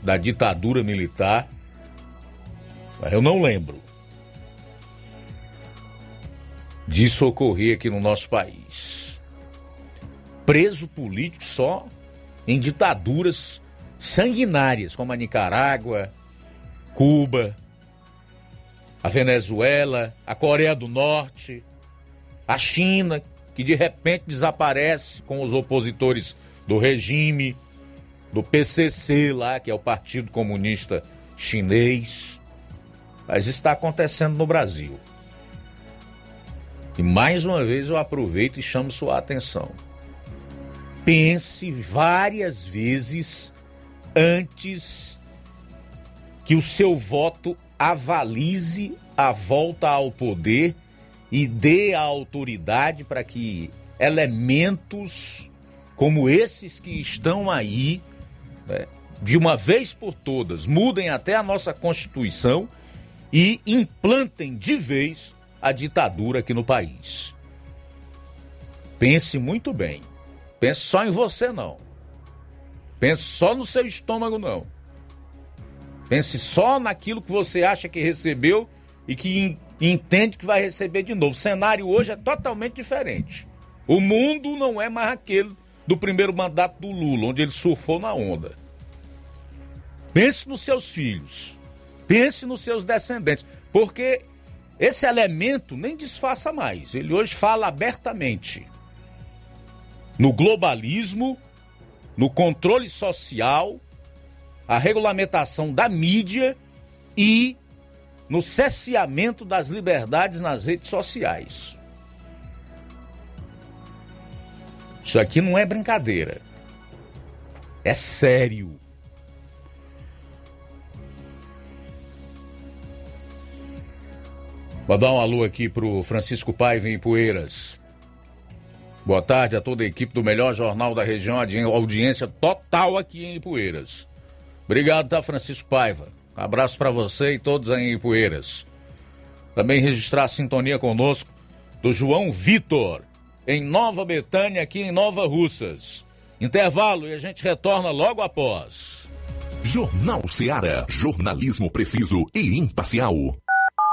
da ditadura militar, eu não lembro disso ocorrer aqui no nosso país. Preso político só em ditaduras sanguinárias, como a Nicarágua, Cuba, a Venezuela, a Coreia do Norte, a China, que de repente desaparece com os opositores do regime, do PCC lá, que é o Partido Comunista Chinês. Mas está acontecendo no Brasil. E mais uma vez eu aproveito e chamo sua atenção. Pense várias vezes antes que o seu voto avalize a volta ao poder e dê a autoridade para que elementos como esses que estão aí, né, de uma vez por todas, mudem até a nossa Constituição e implantem de vez a ditadura aqui no país. Pense muito bem. Pense só em você, não. Pense só no seu estômago, não. Pense só naquilo que você acha que recebeu e que entende que vai receber de novo. O cenário hoje é totalmente diferente. O mundo não é mais aquele do primeiro mandato do Lula, onde ele surfou na onda. Pense nos seus filhos. Pense nos seus descendentes. Porque esse elemento nem disfarça mais. Ele hoje fala abertamente no globalismo, no controle social, a regulamentação da mídia e no cesseamento das liberdades nas redes sociais. Isso aqui não é brincadeira. É sério. Vou dar um alô aqui pro Francisco Paiva em Poeiras. Boa tarde a toda a equipe do melhor jornal da região, audiência total aqui em Ipueiras. Obrigado, tá, Francisco Paiva. abraço para você e todos aí em Ipueiras. Também registrar a sintonia conosco do João Vitor, em Nova Betânia, aqui em Nova Russas. Intervalo e a gente retorna logo após. Jornal Seara. Jornalismo preciso e imparcial.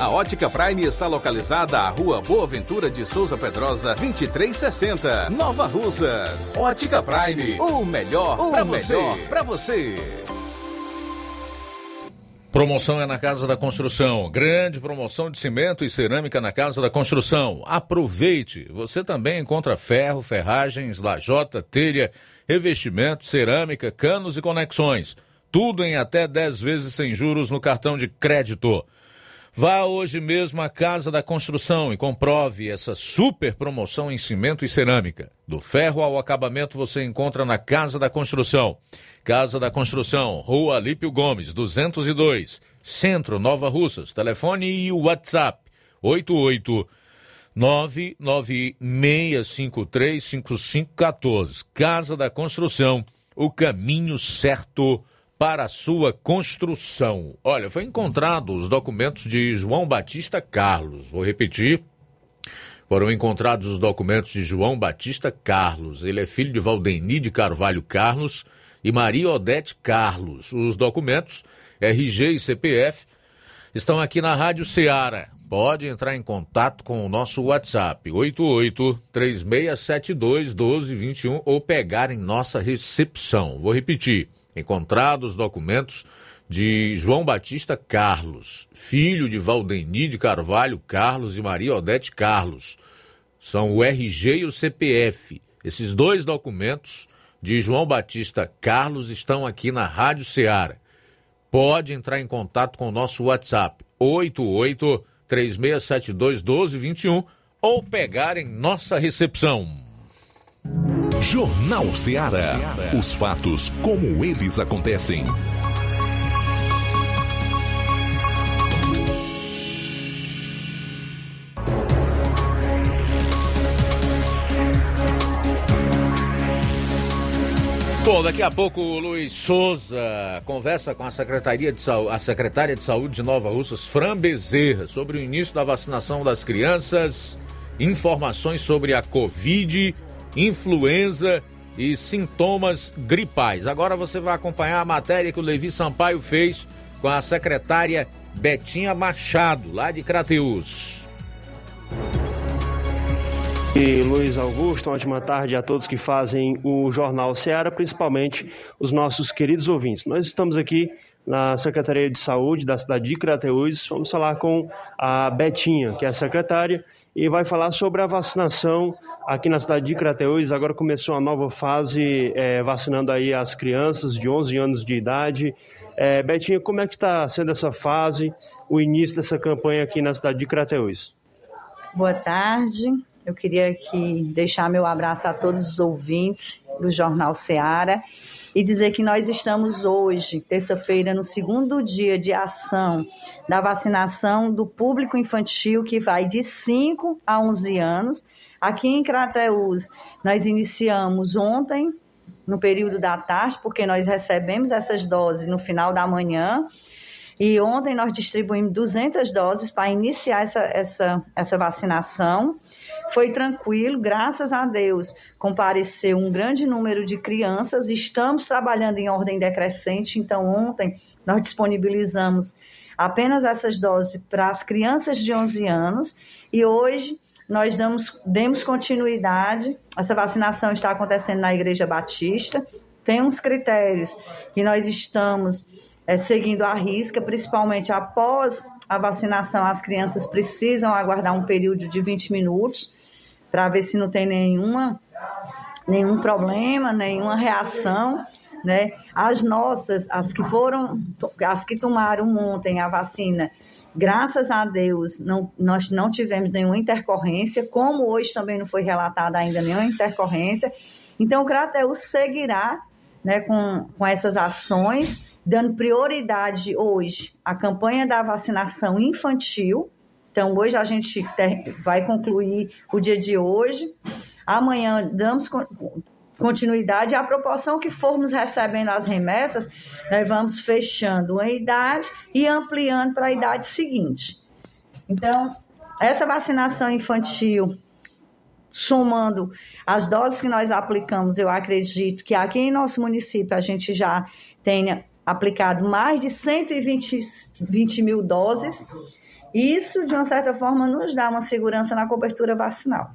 A Ótica Prime está localizada à Rua Boa Ventura de Souza Pedrosa, 2360, Nova Russas. Ótica Prime, o melhor para você. Para você. Promoção é na Casa da Construção. Grande promoção de cimento e cerâmica na Casa da Construção. Aproveite! Você também encontra ferro, ferragens, lajota, telha, revestimento, cerâmica, canos e conexões. Tudo em até 10 vezes sem juros no cartão de crédito. Vá hoje mesmo à Casa da Construção e comprove essa super promoção em cimento e cerâmica. Do ferro ao acabamento você encontra na Casa da Construção. Casa da Construção, Rua Alípio Gomes, 202, Centro, Nova Russas. Telefone e WhatsApp 88 996535514. Casa da Construção, o caminho certo para sua construção. Olha, foi encontrado os documentos de João Batista Carlos. Vou repetir. Foram encontrados os documentos de João Batista Carlos. Ele é filho de Valdeni de Carvalho Carlos e Maria Odete Carlos. Os documentos, RG e CPF, estão aqui na Rádio Ceará. Pode entrar em contato com o nosso WhatsApp 88 3672 1221 ou pegar em nossa recepção. Vou repetir: encontrados documentos de João Batista Carlos, filho de Valdeni de Carvalho Carlos e Maria Odete Carlos. São o RG e o CPF. Esses dois documentos de João Batista Carlos estão aqui na Rádio Ceará. Pode entrar em contato com o nosso WhatsApp 88 3672 1221 ou pegar em nossa recepção. Jornal Ceará. Os fatos como eles acontecem. Bom, daqui a pouco o Luiz Souza conversa com a Secretaria de Saúde, a secretária de Saúde de Nova Russas, Fran Bezerra, sobre o início da vacinação das crianças, informações sobre a Covid, influenza e sintomas gripais. Agora você vai acompanhar a matéria que o Levi Sampaio fez com a secretária Betinha Machado, lá de Crateus. E Luiz Augusto, ótima tarde a todos que fazem o Jornal Ceará, principalmente os nossos queridos ouvintes. Nós estamos aqui na Secretaria de Saúde da cidade de Crateús. Vamos falar com a Betinha, que é a secretária, e vai falar sobre a vacinação aqui na cidade de Crateús. Agora começou a nova fase é, vacinando aí as crianças de 11 anos de idade. É, Betinha, como é que está sendo essa fase, o início dessa campanha aqui na cidade de Crateús? Boa tarde. Eu queria aqui deixar meu abraço a todos os ouvintes do Jornal Seara e dizer que nós estamos hoje, terça-feira, no segundo dia de ação da vacinação do público infantil que vai de 5 a 11 anos. Aqui em Crateús, nós iniciamos ontem, no período da tarde, porque nós recebemos essas doses no final da manhã. E ontem nós distribuímos 200 doses para iniciar essa, essa, essa vacinação. Foi tranquilo, graças a Deus. Compareceu um grande número de crianças. Estamos trabalhando em ordem decrescente. Então, ontem nós disponibilizamos apenas essas doses para as crianças de 11 anos. E hoje nós damos, demos continuidade. Essa vacinação está acontecendo na Igreja Batista. Tem uns critérios que nós estamos é, seguindo à risca, principalmente após a vacinação, as crianças precisam aguardar um período de 20 minutos para ver se não tem nenhuma, nenhum problema, nenhuma reação. Né? As nossas, as que foram, as que tomaram ontem a vacina, Graças a Deus, não, nós não tivemos nenhuma intercorrência, como hoje também não foi relatada ainda nenhuma intercorrência. Então, o Crateus seguirá né, com, com essas ações, dando prioridade hoje à campanha da vacinação infantil. Então, hoje a gente ter, vai concluir o dia de hoje. Amanhã damos continuidade, à proporção que formos recebendo as remessas, nós vamos fechando uma idade e ampliando para a idade seguinte. Então, essa vacinação infantil, somando as doses que nós aplicamos, eu acredito que aqui em nosso município a gente já tenha aplicado mais de 120 20 mil doses. Isso, de uma certa forma, nos dá uma segurança na cobertura vacinal.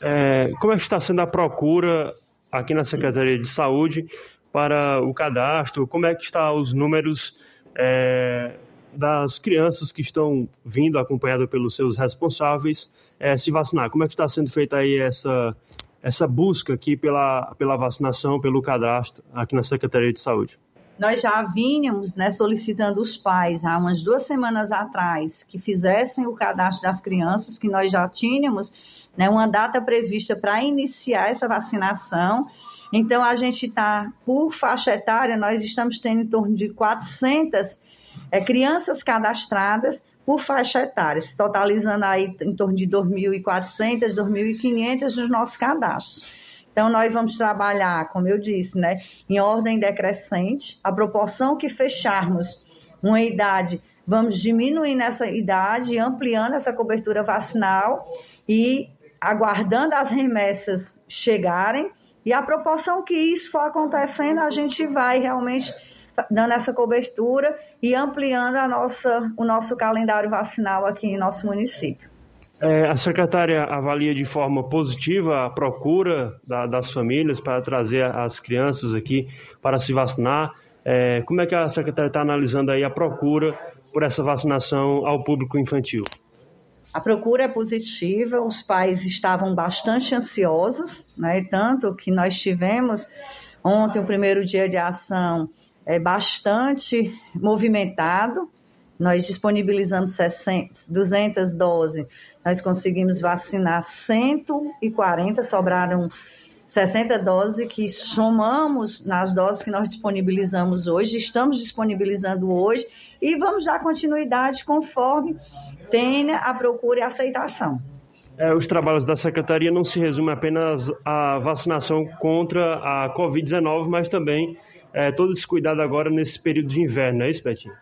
É, como é que está sendo a procura aqui na Secretaria de Saúde para o cadastro? Como é que estão os números é, das crianças que estão vindo acompanhadas pelos seus responsáveis é, se vacinar? Como é que está sendo feita aí essa, essa busca aqui pela, pela vacinação, pelo cadastro aqui na Secretaria de Saúde? Nós já vínhamos né, solicitando os pais há umas duas semanas atrás que fizessem o cadastro das crianças, que nós já tínhamos né, uma data prevista para iniciar essa vacinação. Então, a gente está, por faixa etária, nós estamos tendo em torno de 400 é, crianças cadastradas por faixa etária, totalizando aí em torno de 2.400, 2.500 nos nossos cadastros. Então, nós vamos trabalhar, como eu disse, né, em ordem decrescente. A proporção que fecharmos uma idade, vamos diminuindo essa idade, ampliando essa cobertura vacinal e aguardando as remessas chegarem, e a proporção que isso for acontecendo, a gente vai realmente dando essa cobertura e ampliando a nossa, o nosso calendário vacinal aqui em nosso município. É, a secretária avalia de forma positiva a procura da, das famílias para trazer as crianças aqui para se vacinar. É, como é que a secretária está analisando aí a procura por essa vacinação ao público infantil? A procura é positiva, os pais estavam bastante ansiosos, né? tanto que nós tivemos ontem o primeiro dia de ação é bastante movimentado. Nós disponibilizamos 60, 200 doses, nós conseguimos vacinar 140, sobraram 60 doses que somamos nas doses que nós disponibilizamos hoje, estamos disponibilizando hoje e vamos dar continuidade conforme tenha a procura e a aceitação. É, os trabalhos da secretaria não se resumem apenas à vacinação contra a Covid-19, mas também é, todo esse cuidado agora nesse período de inverno, é isso, Betinho?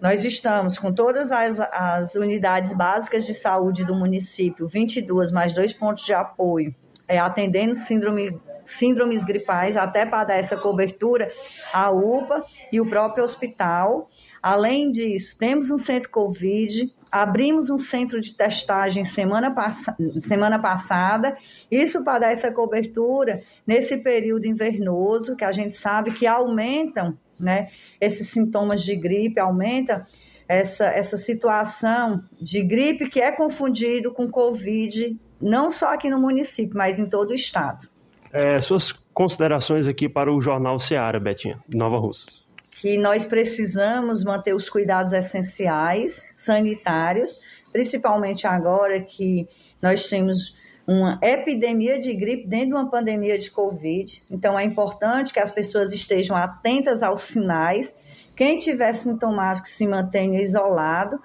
Nós estamos com todas as, as unidades básicas de saúde do município, 22 mais dois pontos de apoio, é, atendendo síndrome, síndromes gripais, até para dar essa cobertura, a UPA e o próprio hospital. Além disso, temos um centro Covid, abrimos um centro de testagem semana, pass semana passada, isso para dar essa cobertura nesse período invernoso, que a gente sabe que aumentam né, esses sintomas de gripe, aumenta essa, essa situação de gripe que é confundido com Covid, não só aqui no município, mas em todo o estado. É, suas considerações aqui para o Jornal Seara, Betinha, de Nova Russas. Que nós precisamos manter os cuidados essenciais, sanitários, principalmente agora que nós temos uma epidemia de gripe dentro de uma pandemia de Covid. Então, é importante que as pessoas estejam atentas aos sinais. Quem tiver sintomático se mantenha isolado,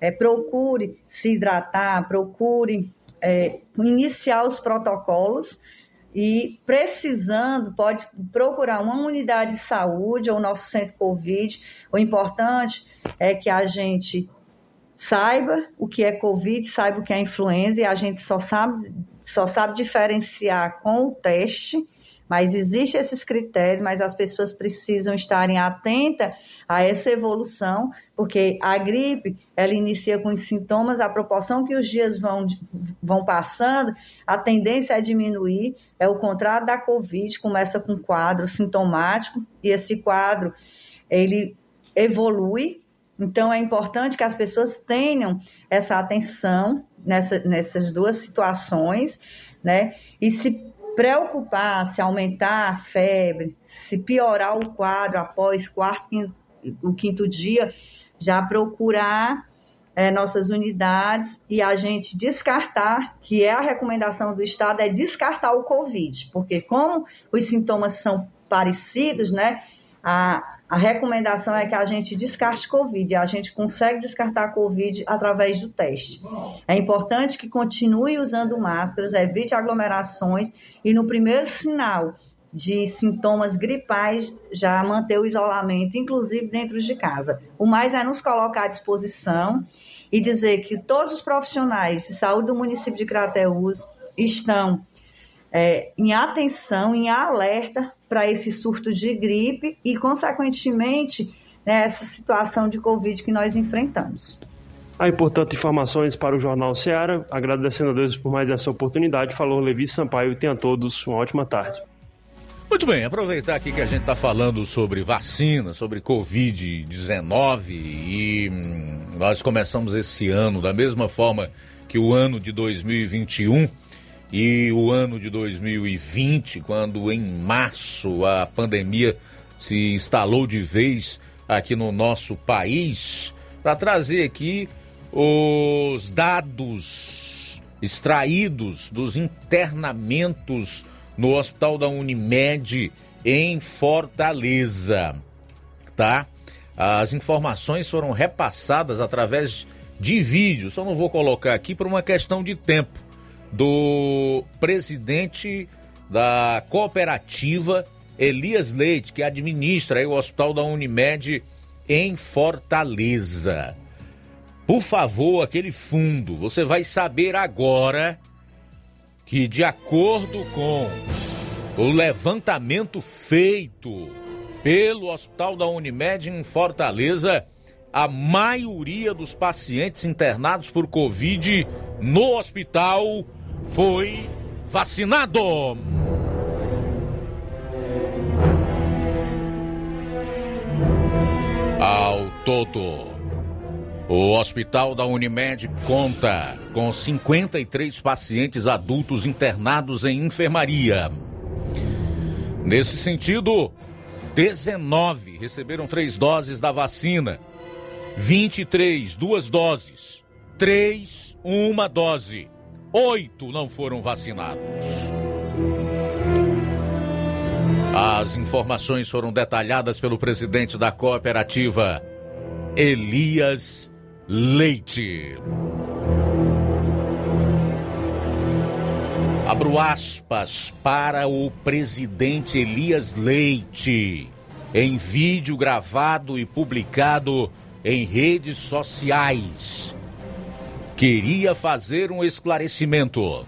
é, procure se hidratar, procure é, iniciar os protocolos e precisando pode procurar uma unidade de saúde ou nosso centro Covid. O importante é que a gente saiba o que é Covid, saiba o que é influenza, e a gente só sabe, só sabe diferenciar com o teste, mas existem esses critérios, mas as pessoas precisam estarem atentas a essa evolução, porque a gripe, ela inicia com os sintomas, a proporção que os dias vão, vão passando, a tendência é diminuir, é o contrário da Covid, começa com quadro sintomático, e esse quadro, ele evolui, então, é importante que as pessoas tenham essa atenção nessa, nessas duas situações, né? E se preocupar, se aumentar a febre, se piorar o quadro após quarto, quinto, o quinto dia, já procurar é, nossas unidades e a gente descartar, que é a recomendação do Estado, é descartar o Covid, porque como os sintomas são parecidos, né? A, a recomendação é que a gente descarte Covid, a gente consegue descartar Covid através do teste. É importante que continue usando máscaras, evite aglomerações e no primeiro sinal de sintomas gripais, já manter o isolamento, inclusive dentro de casa. O mais é nos colocar à disposição e dizer que todos os profissionais de saúde do município de Crateús estão é, em atenção, em alerta para esse surto de gripe e, consequentemente, né, essa situação de Covid que nós enfrentamos. Aí, portanto, informações para o Jornal Seara. Agradecendo a Deus por mais essa oportunidade. Falou Levi Sampaio e tenha todos uma ótima tarde. Muito bem, aproveitar aqui que a gente está falando sobre vacina, sobre Covid-19 e hum, nós começamos esse ano da mesma forma que o ano de 2021 e o ano de 2020, quando em março a pandemia se instalou de vez aqui no nosso país, para trazer aqui os dados extraídos dos internamentos no Hospital da Unimed em Fortaleza, tá? As informações foram repassadas através de vídeo, só não vou colocar aqui por uma questão de tempo do presidente da cooperativa Elias Leite, que administra o Hospital da Unimed em Fortaleza. Por favor, aquele fundo, você vai saber agora que, de acordo com o levantamento feito pelo Hospital da Unimed em Fortaleza, a maioria dos pacientes internados por Covid no hospital foi vacinado. Ao todo, o Hospital da Unimed conta com 53 pacientes adultos internados em enfermaria. Nesse sentido, 19 receberam três doses da vacina, 23 duas doses, 3 uma dose oito não foram vacinados. As informações foram detalhadas pelo presidente da cooperativa, Elias Leite. Abro aspas para o presidente Elias Leite, em vídeo gravado e publicado em redes sociais queria fazer um esclarecimento.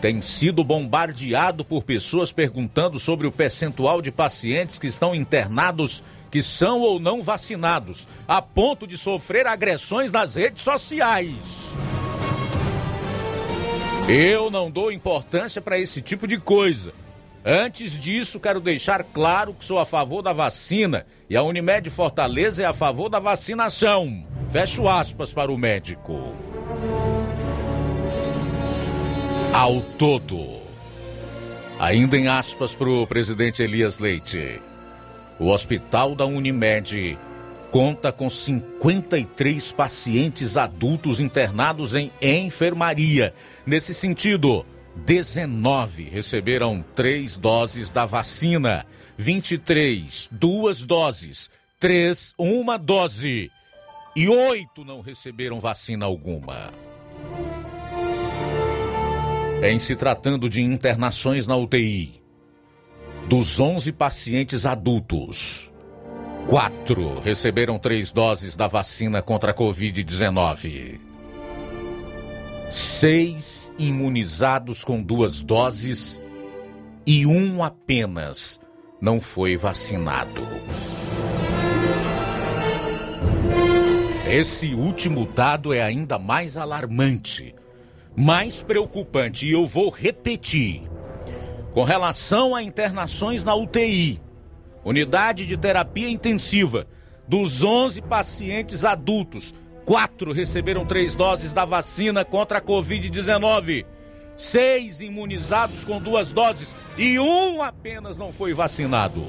Tem sido bombardeado por pessoas perguntando sobre o percentual de pacientes que estão internados que são ou não vacinados, a ponto de sofrer agressões nas redes sociais. Eu não dou importância para esse tipo de coisa. Antes disso, quero deixar claro que sou a favor da vacina e a Unimed Fortaleza é a favor da vacinação. Fecho aspas para o médico. Ao todo, ainda em aspas para o presidente Elias Leite, o hospital da Unimed conta com 53 pacientes adultos internados em enfermaria. Nesse sentido, 19 receberam três doses da vacina, 23, duas doses, três, uma dose e oito não receberam vacina alguma. Em se tratando de internações na UTI, dos 11 pacientes adultos, quatro receberam três doses da vacina contra a Covid-19. Seis imunizados com duas doses e um apenas não foi vacinado. Esse último dado é ainda mais alarmante, mais preocupante, e eu vou repetir. Com relação a internações na UTI, unidade de terapia intensiva, dos 11 pacientes adultos, quatro receberam três doses da vacina contra a Covid-19. Seis imunizados com duas doses e um apenas não foi vacinado.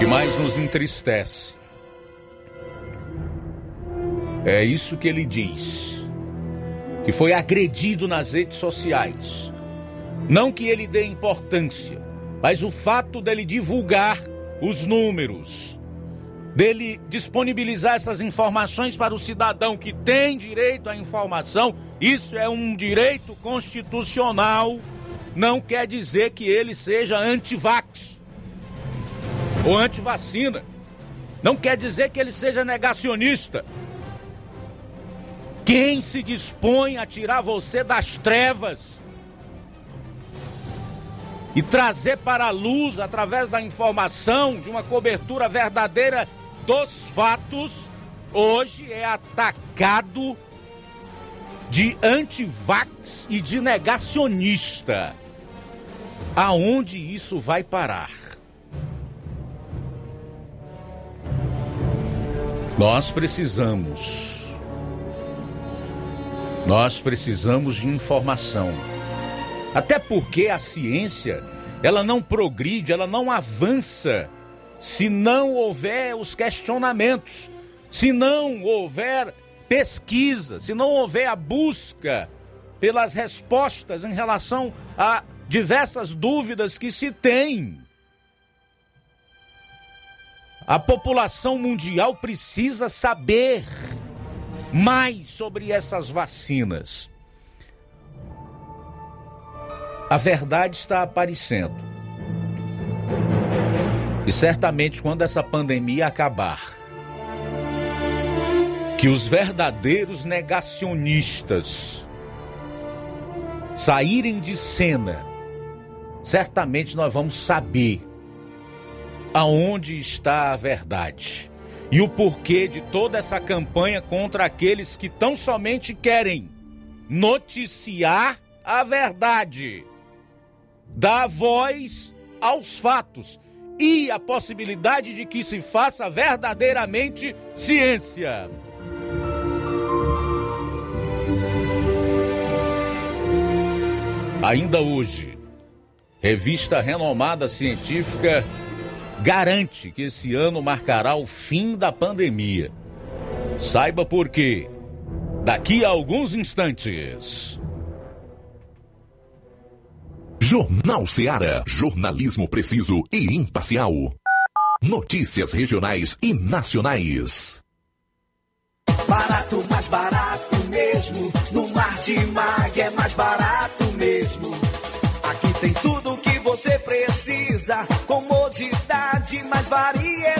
Que mais nos entristece. É isso que ele diz, que foi agredido nas redes sociais. Não que ele dê importância, mas o fato dele divulgar os números, dele disponibilizar essas informações para o cidadão que tem direito à informação, isso é um direito constitucional, não quer dizer que ele seja anti-vax ou anti-vacina. Não quer dizer que ele seja negacionista. Quem se dispõe a tirar você das trevas e trazer para a luz, através da informação, de uma cobertura verdadeira dos fatos, hoje é atacado de antivax e de negacionista. Aonde isso vai parar? Nós precisamos. Nós precisamos de informação. Até porque a ciência, ela não progride, ela não avança se não houver os questionamentos, se não houver pesquisa, se não houver a busca pelas respostas em relação a diversas dúvidas que se tem. A população mundial precisa saber mais sobre essas vacinas. A verdade está aparecendo. E certamente quando essa pandemia acabar, que os verdadeiros negacionistas saírem de cena, certamente nós vamos saber aonde está a verdade e o porquê de toda essa campanha contra aqueles que tão somente querem noticiar a verdade, dar voz aos fatos e a possibilidade de que se faça verdadeiramente ciência. Ainda hoje, revista renomada científica garante que esse ano marcará o fim da pandemia. Saiba por quê. Daqui a alguns instantes. Jornal Seara. Jornalismo preciso e imparcial. Notícias regionais e nacionais. Barato, mais barato mesmo. No Mar de Mag é mais barato mesmo. Aqui tem tudo que você precisa. Comodidade, mais variedade.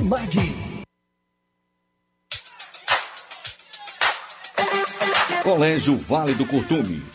Martimag. Colégio Vale do Curtume.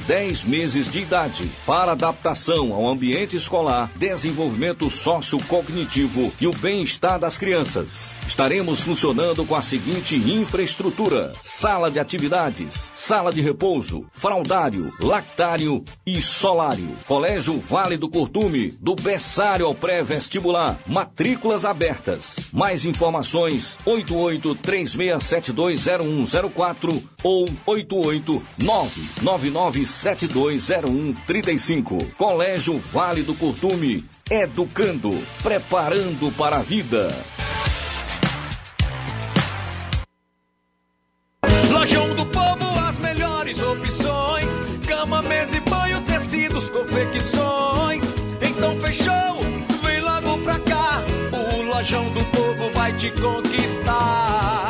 10 meses de idade para adaptação ao ambiente escolar, desenvolvimento sociocognitivo e o bem-estar das crianças. Estaremos funcionando com a seguinte infraestrutura: sala de atividades, sala de repouso, fraldário, lactário e solário. Colégio Vale do Curtume, do berçário ao pré-vestibular. Matrículas abertas. Mais informações: 8836720104 ou 88999720135. Colégio Vale do Curtume, educando, preparando para a vida. Lojão do Povo, as melhores opções: cama, mesa e banho, tecidos, confecções. Então fechou, vem logo pra cá. O Lojão do Povo vai te conquistar.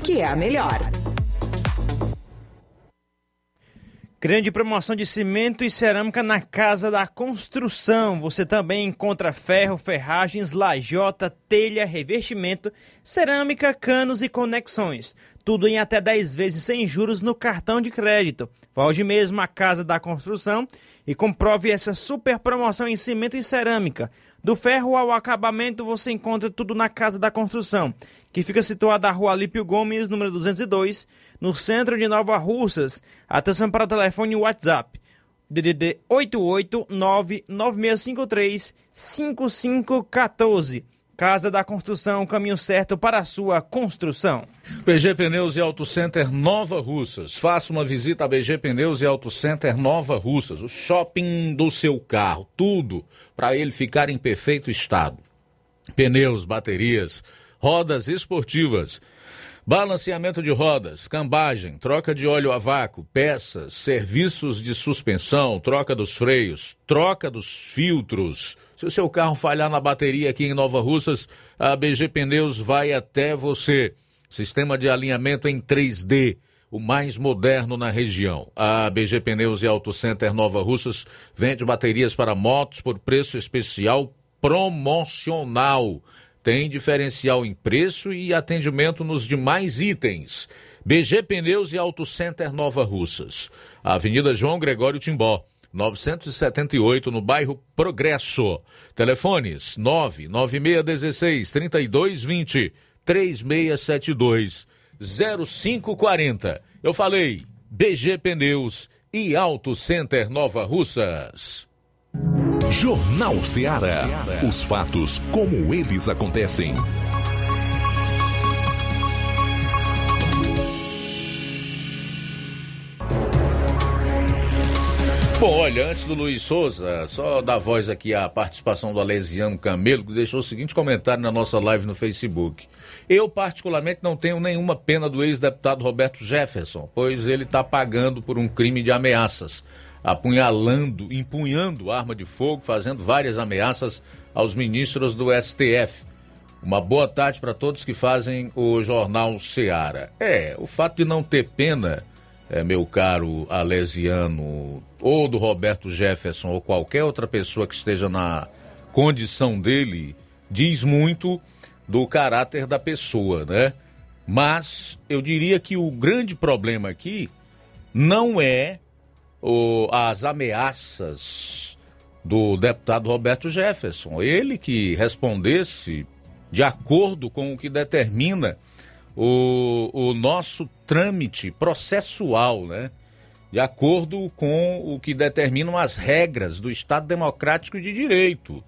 é a melhor. Grande promoção de cimento e cerâmica na Casa da Construção. Você também encontra ferro, ferragens, lajota, telha, revestimento, cerâmica, canos e conexões. Tudo em até 10 vezes sem juros no cartão de crédito. Vá hoje mesmo à Casa da Construção e comprove essa super promoção em cimento e cerâmica. Do ferro ao acabamento você encontra tudo na Casa da Construção, que fica situada na Rua Alípio Gomes, número 202, no centro de Nova Russas. Atenção para o telefone e WhatsApp DDD 88996535514. Casa da Construção, caminho certo para a sua construção. BG Pneus e Auto Center Nova Russas. Faça uma visita a BG Pneus e Auto Center Nova Russas, o shopping do seu carro, tudo para ele ficar em perfeito estado. Pneus, baterias, rodas esportivas, balanceamento de rodas, cambagem, troca de óleo a vácuo, peças, serviços de suspensão, troca dos freios, troca dos filtros. Se o seu carro falhar na bateria aqui em Nova Russas, a BG Pneus vai até você. Sistema de alinhamento em 3D, o mais moderno na região. A BG Pneus e Auto Center Nova Russas vende baterias para motos por preço especial promocional. Tem diferencial em preço e atendimento nos demais itens. BG Pneus e Auto Center Nova Russas. Avenida João Gregório Timbó. 978 no bairro Progresso. Telefones 99616 3220 3672 0540. Eu falei BG Pneus e Auto Center Nova Russas. Jornal Ceará. Os fatos como eles acontecem. Bom, olha, antes do Luiz Souza, só dar voz aqui à participação do Alesiano Camelo, que deixou o seguinte comentário na nossa live no Facebook. Eu, particularmente, não tenho nenhuma pena do ex-deputado Roberto Jefferson, pois ele está pagando por um crime de ameaças, apunhalando, empunhando arma de fogo, fazendo várias ameaças aos ministros do STF. Uma boa tarde para todos que fazem o Jornal Seara. É, o fato de não ter pena, é, meu caro Alesiano, ou do Roberto Jefferson, ou qualquer outra pessoa que esteja na condição dele, diz muito do caráter da pessoa, né? Mas eu diria que o grande problema aqui não é o, as ameaças do deputado Roberto Jefferson. Ele que respondesse de acordo com o que determina o, o nosso trâmite processual, né? De acordo com o que determinam as regras do Estado Democrático de Direito.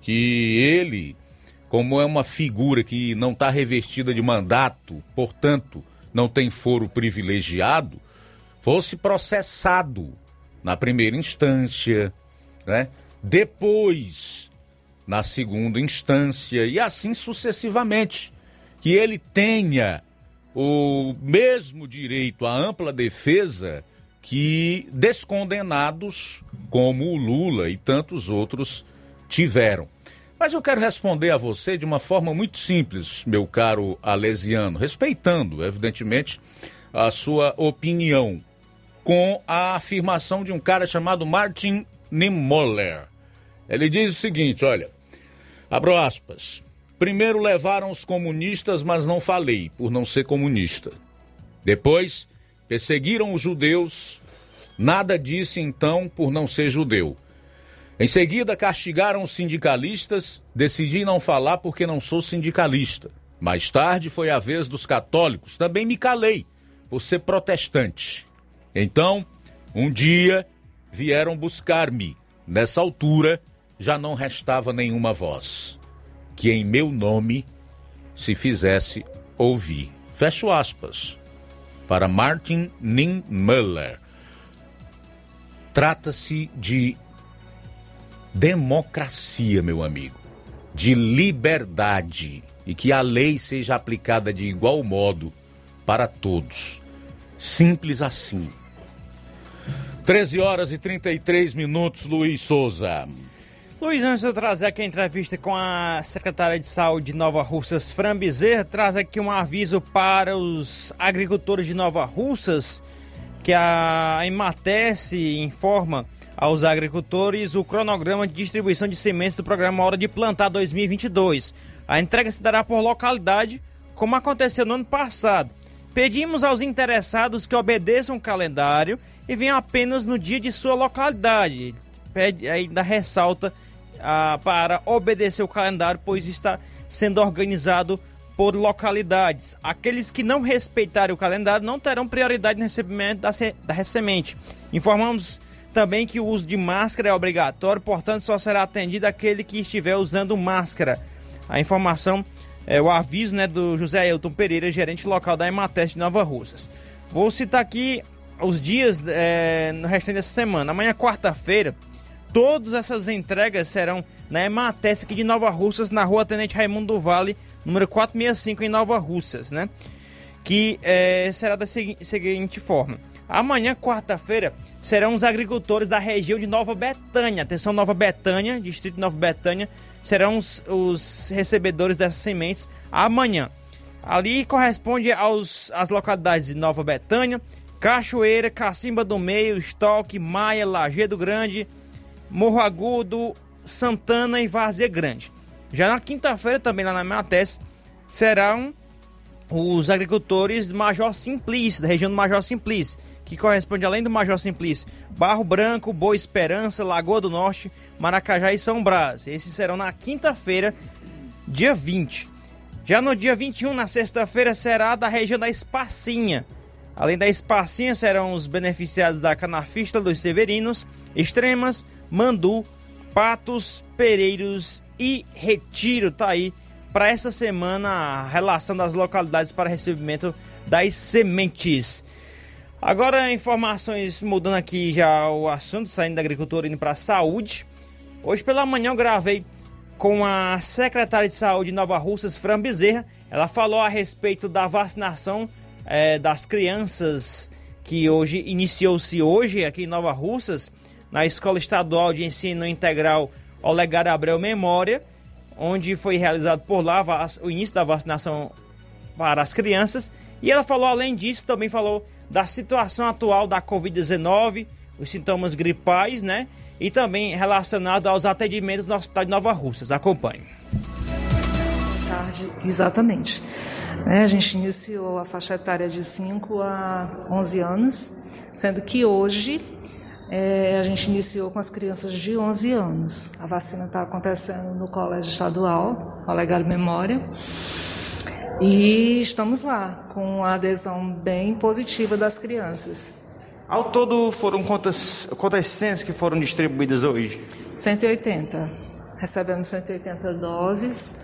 Que ele, como é uma figura que não está revestida de mandato, portanto, não tem foro privilegiado, fosse processado na primeira instância, né? Depois na segunda instância e assim sucessivamente, que ele tenha o mesmo direito à ampla defesa que descondenados como o Lula e tantos outros tiveram. Mas eu quero responder a você de uma forma muito simples, meu caro Alesiano, respeitando, evidentemente, a sua opinião, com a afirmação de um cara chamado Martin Niemöller. Ele diz o seguinte: olha, abro aspas. Primeiro levaram os comunistas, mas não falei, por não ser comunista. Depois, perseguiram os judeus, nada disse então por não ser judeu. Em seguida, castigaram os sindicalistas, decidi não falar porque não sou sindicalista. Mais tarde foi a vez dos católicos, também me calei por ser protestante. Então, um dia vieram buscar-me. Nessa altura, já não restava nenhuma voz. Que em meu nome se fizesse ouvir. Fecho aspas. Para Martin Niemöller. Trata-se de democracia, meu amigo. De liberdade. E que a lei seja aplicada de igual modo para todos. Simples assim. 13 horas e 33 minutos, Luiz Souza. Luiz, antes de eu trazer aqui a entrevista com a secretária de saúde de Nova Russas, Fran Bezerra, traz aqui um aviso para os agricultores de Nova Russas, que a Imatese informa aos agricultores o cronograma de distribuição de sementes do programa Hora de Plantar 2022. A entrega se dará por localidade, como aconteceu no ano passado. Pedimos aos interessados que obedeçam o calendário e venham apenas no dia de sua localidade. Pede, ainda ressalta ah, para obedecer o calendário, pois está sendo organizado por localidades. Aqueles que não respeitarem o calendário não terão prioridade no recebimento da, da semente. Informamos Também que o uso de máscara é obrigatório, portanto, só será atendido aquele que estiver usando máscara. A informação, é o aviso né, do José Ailton Pereira, gerente local da Emateste de Nova Russas. Vou citar aqui os dias é, no restante dessa semana. Amanhã, quarta-feira, todas essas entregas serão na Emateste aqui de Nova Russas, na rua Tenente Raimundo do Vale, número 465, em Nova Russas, né? Que é, será da seguinte forma. Amanhã, quarta-feira, serão os agricultores da região de Nova Betânia. Atenção, Nova Betânia, distrito de Nova Betânia, serão os, os recebedores dessas sementes amanhã. Ali corresponde aos, às localidades de Nova Betânia, Cachoeira, Cacimba do Meio, Estoque, Maia, Lagedo Grande, Morro Agudo, Santana e Várzea Grande. Já na quinta-feira, também lá na Mates, serão os agricultores Major Simplício, da região do Major Simplício, que corresponde além do Major Simplício, Barro Branco, Boa Esperança, Lagoa do Norte, Maracajá e São Brás. Esses serão na quinta-feira, dia 20. Já no dia 21, na sexta-feira, será da região da Espacinha. Além da Espacinha, serão os beneficiados da Canafista dos Severinos, Extremas, Mandu, Patos, Pereiros e Retiro. Tá aí para essa semana a relação das localidades para recebimento das sementes. Agora, informações mudando aqui já o assunto, saindo da agricultura indo para a saúde. Hoje pela manhã eu gravei com a secretária de saúde de Nova Russas, Fran Bezerra. Ela falou a respeito da vacinação é, das crianças que hoje iniciou-se hoje aqui em Nova Russas, na Escola Estadual de Ensino Integral Olegário Abreu Memória onde foi realizado por lá o início da vacinação para as crianças. E ela falou, além disso, também falou da situação atual da Covid-19, os sintomas gripais, né? E também relacionado aos atendimentos no Hospital de Nova Russas. Acompanhe. Tarde, exatamente. É, a gente iniciou a faixa etária de 5 a 11 anos, sendo que hoje é, a gente iniciou com as crianças de 11 anos. A vacina está acontecendo no Colégio Estadual, Olegário Memória. E estamos lá, com a adesão bem positiva das crianças. Ao todo, foram quantas, quantas senhas que foram distribuídas hoje? 180. Recebemos 180 doses,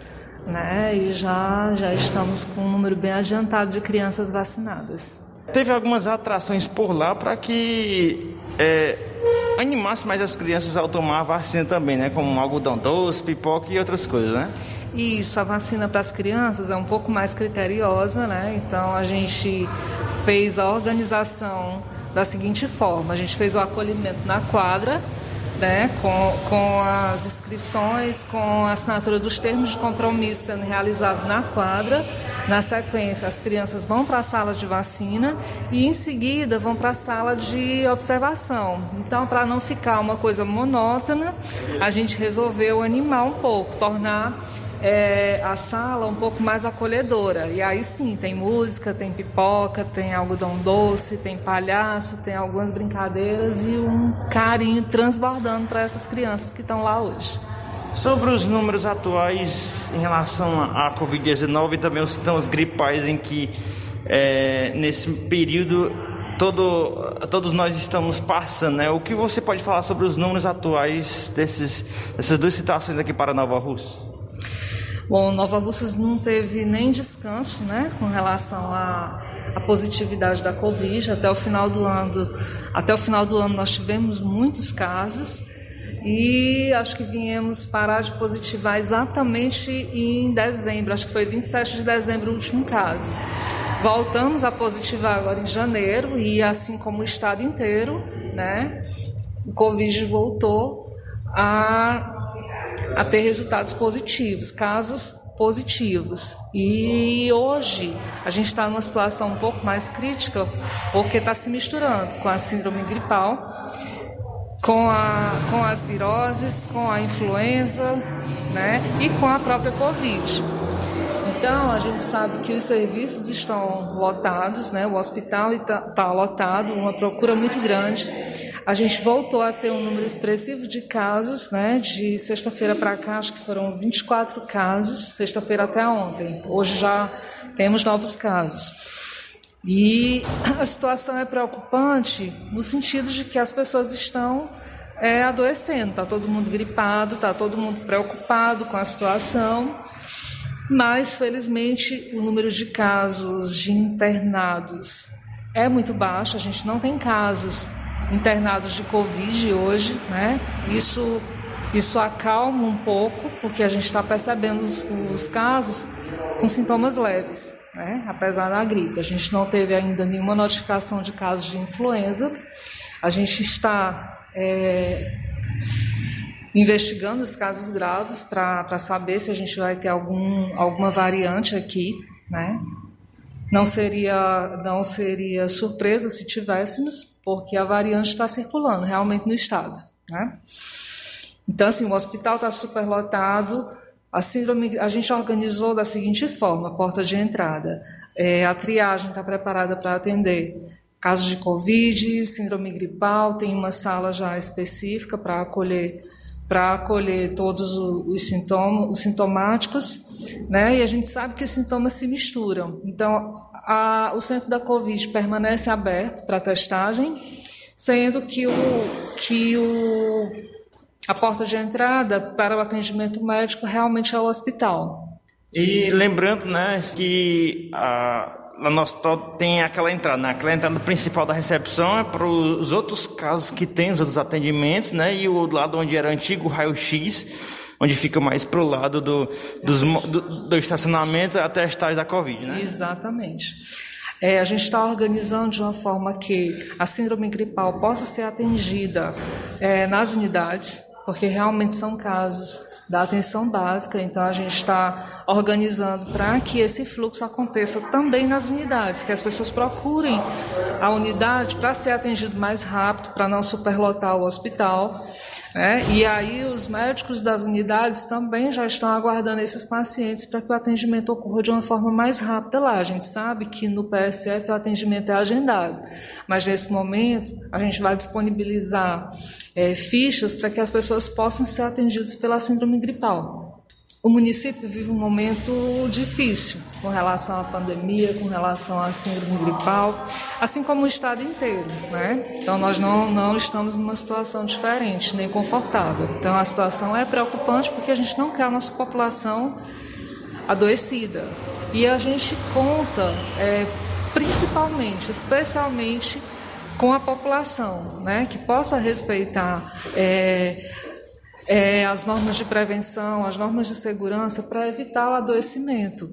né? E já, já estamos com um número bem adiantado de crianças vacinadas. Teve algumas atrações por lá para que é, animasse mais as crianças ao tomar a vacina também, né? Como algodão doce, pipoca e outras coisas, né? Isso, a vacina para as crianças é um pouco mais criteriosa, né? Então a gente fez a organização da seguinte forma: a gente fez o acolhimento na quadra né, com, com as inscrições, com a assinatura dos termos de compromisso sendo realizado na quadra. Na sequência, as crianças vão para a sala de vacina e, em seguida, vão para a sala de observação. Então, para não ficar uma coisa monótona, a gente resolveu animar um pouco, tornar é, a sala um pouco mais acolhedora. E aí sim, tem música, tem pipoca, tem algodão doce, tem palhaço, tem algumas brincadeiras e um carinho transbordando para essas crianças que estão lá hoje. Sobre os números atuais em relação à Covid-19 e também os sintomas gripais em que é, nesse período todo, todos nós estamos passando, né? O que você pode falar sobre os números atuais desses, dessas duas situações aqui para Nova Rússia? Bom, Nova Russas não teve nem descanso, né, com relação à, à, positividade da Covid. Até o final do ano, até o final do ano nós tivemos muitos casos e acho que viemos parar de positivar exatamente em dezembro. Acho que foi 27 de dezembro o último caso. Voltamos a positivar agora em janeiro e assim como o estado inteiro, né, o Covid voltou a a ter resultados positivos, casos positivos. E hoje a gente está numa situação um pouco mais crítica, porque está se misturando com a síndrome gripal, com, a, com as viroses, com a influenza né, e com a própria Covid. Então, a gente sabe que os serviços estão lotados, né? o hospital está tá lotado, uma procura muito grande. A gente voltou a ter um número expressivo de casos, né? De sexta-feira para cá, acho que foram 24 casos, sexta-feira até ontem. Hoje já temos novos casos. E a situação é preocupante no sentido de que as pessoas estão é, adoecendo, está todo mundo gripado, está todo mundo preocupado com a situação, mas felizmente o número de casos de internados é muito baixo, a gente não tem casos internados de Covid hoje, né? Isso, isso acalma um pouco, porque a gente está percebendo os, os casos com sintomas leves né? apesar da gripe. A gente não teve ainda nenhuma notificação de casos de influenza. A gente está é, investigando os casos graves para saber se a gente vai ter algum, alguma variante aqui, né? Não seria, não seria surpresa se tivéssemos, porque a variante está circulando realmente no estado, né? Então, assim, o hospital está superlotado, a síndrome a gente organizou da seguinte forma: porta de entrada. É, a triagem está preparada para atender casos de Covid, síndrome gripal, tem uma sala já específica para acolher para acolher todos os sintomas, os sintomáticos, né? E a gente sabe que os sintomas se misturam. Então, a, o centro da Covid permanece aberto para testagem, sendo que o que o a porta de entrada para o atendimento médico realmente é o hospital. E lembrando, né, que a lá no hospital tem aquela entrada, né? Aquela entrada principal da recepção é para os outros casos que tem, os outros atendimentos, né? E o lado onde era antigo raio-x, onde fica mais para o lado do, dos, do, do, estacionamento até a estágio da Covid, né? Exatamente. É, a gente está organizando de uma forma que a síndrome gripal possa ser atendida é, nas unidades, porque realmente são casos da atenção básica, então a gente está organizando para que esse fluxo aconteça também nas unidades, que as pessoas procurem a unidade para ser atendido mais rápido, para não superlotar o hospital. Né? E aí os médicos das unidades também já estão aguardando esses pacientes para que o atendimento ocorra de uma forma mais rápida lá. A gente sabe que no PSF o atendimento é agendado, mas nesse momento a gente vai disponibilizar é, fichas para que as pessoas possam ser atendidas pela síndrome gripal. O município vive um momento difícil com relação à pandemia, com relação à síndrome gripal, assim como o estado inteiro, né? Então nós não, não estamos numa situação diferente, nem confortável. Então a situação é preocupante porque a gente não quer a nossa população adoecida. E a gente conta, é, principalmente, especialmente com a população, né, que possa respeitar é, é, as normas de prevenção, as normas de segurança para evitar o adoecimento.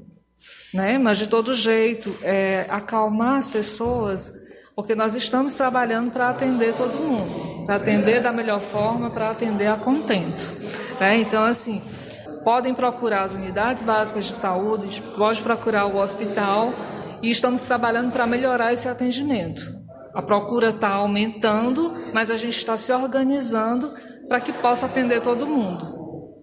Né? Mas, de todo jeito, é, acalmar as pessoas, porque nós estamos trabalhando para atender todo mundo, para atender da melhor forma, para atender a contento. Né? Então, assim, podem procurar as unidades básicas de saúde, pode procurar o hospital, e estamos trabalhando para melhorar esse atendimento. A procura está aumentando, mas a gente está se organizando para que possa atender todo mundo.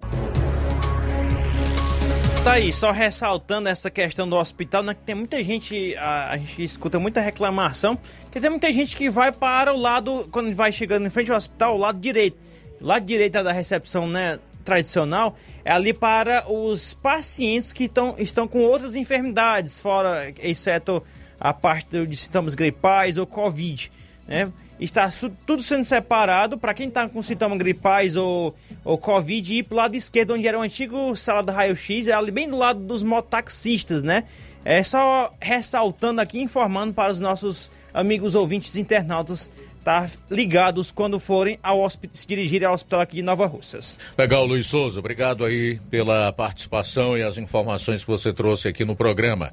Tá aí, só ressaltando essa questão do hospital, né, que tem muita gente, a, a, gente escuta muita reclamação, que tem muita gente que vai para o lado, quando vai chegando em frente ao hospital, o lado direito. O lado direito da recepção, né, tradicional, é ali para os pacientes que tão, estão com outras enfermidades, fora, exceto a parte de sintomas gripais ou Covid, né? Está tudo sendo separado para quem está com sintomas gripais ou, ou Covid ir para o lado esquerdo, onde era o antigo sala do raio-x, é ali bem do lado dos mototaxistas, né? É só ressaltando aqui, informando para os nossos amigos ouvintes internautas estar tá ligados quando forem ao se dirigirem ao hospital aqui de Nova Russas. Legal, Luiz Souza. Obrigado aí pela participação e as informações que você trouxe aqui no programa.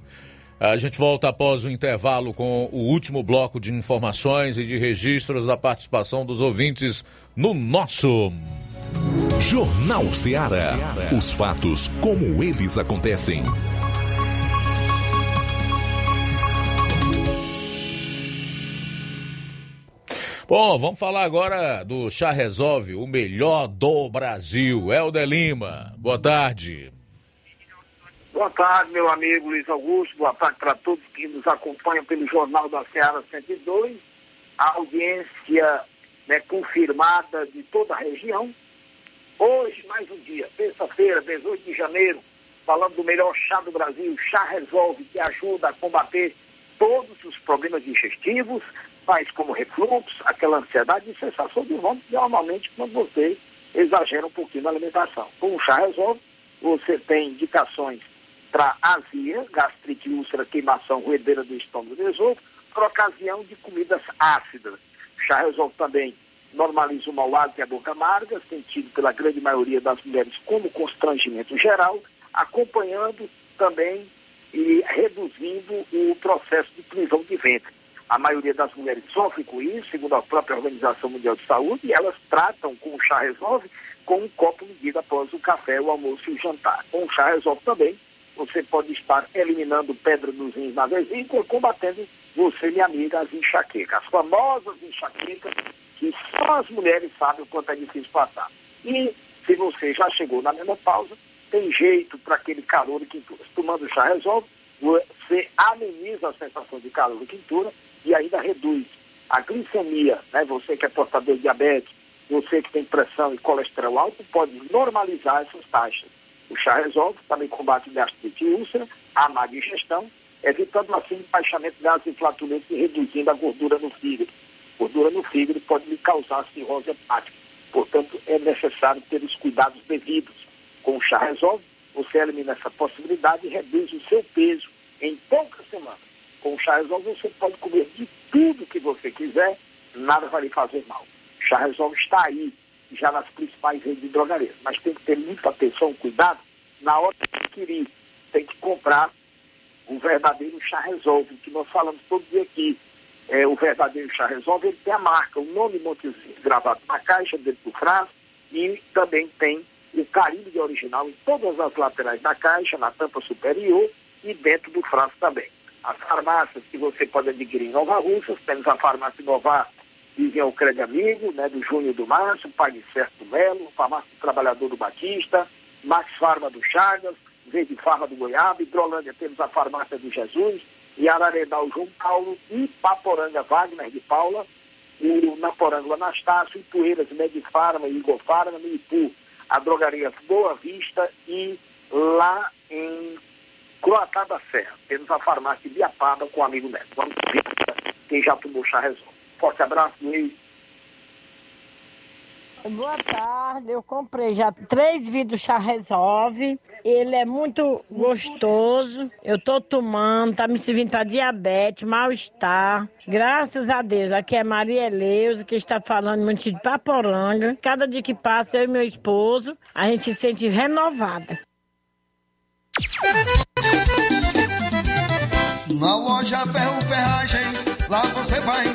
A gente volta após o intervalo com o último bloco de informações e de registros da participação dos ouvintes no nosso Jornal Ceará. Os fatos como eles acontecem. Bom, vamos falar agora do Chá Resolve, o melhor do Brasil. Helder Lima, boa tarde. Boa tarde, meu amigo Luiz Augusto. Boa tarde para todos que nos acompanham pelo Jornal da Seara 102. A audiência né, confirmada de toda a região. Hoje, mais um dia, terça-feira, 18 de janeiro, falando do melhor chá do Brasil, Chá Resolve, que ajuda a combater todos os problemas digestivos, tais como refluxo, aquela ansiedade e sensação de vômito, normalmente quando você exagera um pouquinho na alimentação. Com o chá resolve, você tem indicações para azia, gastrite, úlcera, queimação, roedeira do estômago do esôfago, por ocasião de comidas ácidas. Chá resolve também normaliza o mau hálito e a boca amarga, sentido pela grande maioria das mulheres como constrangimento geral, acompanhando também e reduzindo o processo de prisão de ventre. A maioria das mulheres sofre com isso, segundo a própria Organização Mundial de Saúde, e elas tratam com o chá resolve com um copo medido após o café, o almoço e o jantar. Com o chá resolve também, você pode estar eliminando pedra nos rins na vesícula, combatendo você, minha amiga, as enxaquecas. As famosas enxaquecas que só as mulheres sabem o quanto é difícil passar. E se você já chegou na menopausa, tem jeito para aquele calor e quintura. Tomando chá resolve, você ameniza a sensação de calor e quintura e ainda reduz a glicemia, né? Você que é portador de diabetes, você que tem pressão e colesterol alto, pode normalizar essas taxas. O chá resolve, também combate gastrite e úlcera, a má digestão, evitando assim o baixamento de gases flatulentos e reduzindo a gordura no fígado. Gordura no fígado pode lhe causar cirrose hepática. Portanto, é necessário ter os cuidados devidos. Com o chá resolve, você elimina essa possibilidade e reduz o seu peso em poucas semanas. Com o chá resolve, você pode comer de tudo que você quiser, nada vai lhe fazer mal. O chá resolve está aí, já nas principais redes de drogarias. Mas tem que ter muita atenção, cuidado, na hora de adquirir. Tem que comprar um verdadeiro chá resolve, que nós falamos todo dia aqui. É, o verdadeiro chá resolve, ele tem a marca, o nome Montezinho gravado na caixa, dentro do frasco, e também tem o carimbo original em todas as laterais da caixa, na tampa superior e dentro do frasco também. As farmácias que você pode adquirir em Nova Russas, temos a farmácia Novar, dizem o Crédito Amigo, né, do Júnior do Márcio, Pague Certo do Melo, Farmácia do Trabalhador do Batista, Max Farma do Chagas, Verde Farma do Goiaba, Hidrolândia temos a Farmácia do Jesus, e Araredal João Paulo, e Paporanga Wagner de Paula, o Naporanga Anastácio, Ipueiras Medifarma e Igor Farma, no a drogaria Boa Vista e lá em Croatá da Serra, temos a farmácia de Biapaba com o amigo Neto. Vamos ver quem já tomou chá resolve. Forte abraço, Luiz. Boa tarde, eu comprei já três vidros chá resolve. Ele é muito gostoso. Eu tô tomando, tá me servindo para diabetes, mal-estar. Graças a Deus, aqui é Maria Eleusa, que está falando muito de Paporanga. Cada dia que passa, eu e meu esposo, a gente se sente renovada. Na loja Ferro Ferragens, lá você vai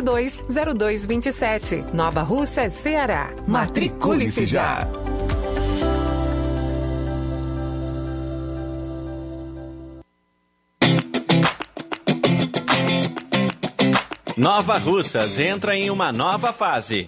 0227. Nova Russas, Ceará. Matricule-se já. Nova Russas entra em uma nova fase.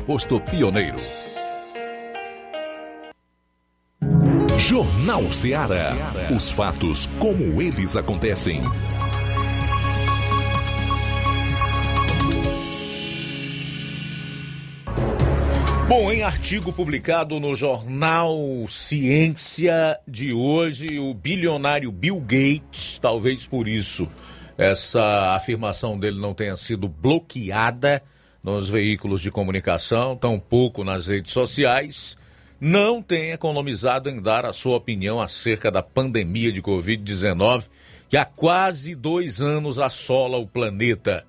posto Pioneiro. Jornal Ceará. Os fatos como eles acontecem. Bom, em artigo publicado no jornal Ciência de hoje, o bilionário Bill Gates, talvez por isso essa afirmação dele não tenha sido bloqueada nos veículos de comunicação, tampouco nas redes sociais, não tem economizado em dar a sua opinião acerca da pandemia de Covid-19, que há quase dois anos assola o planeta.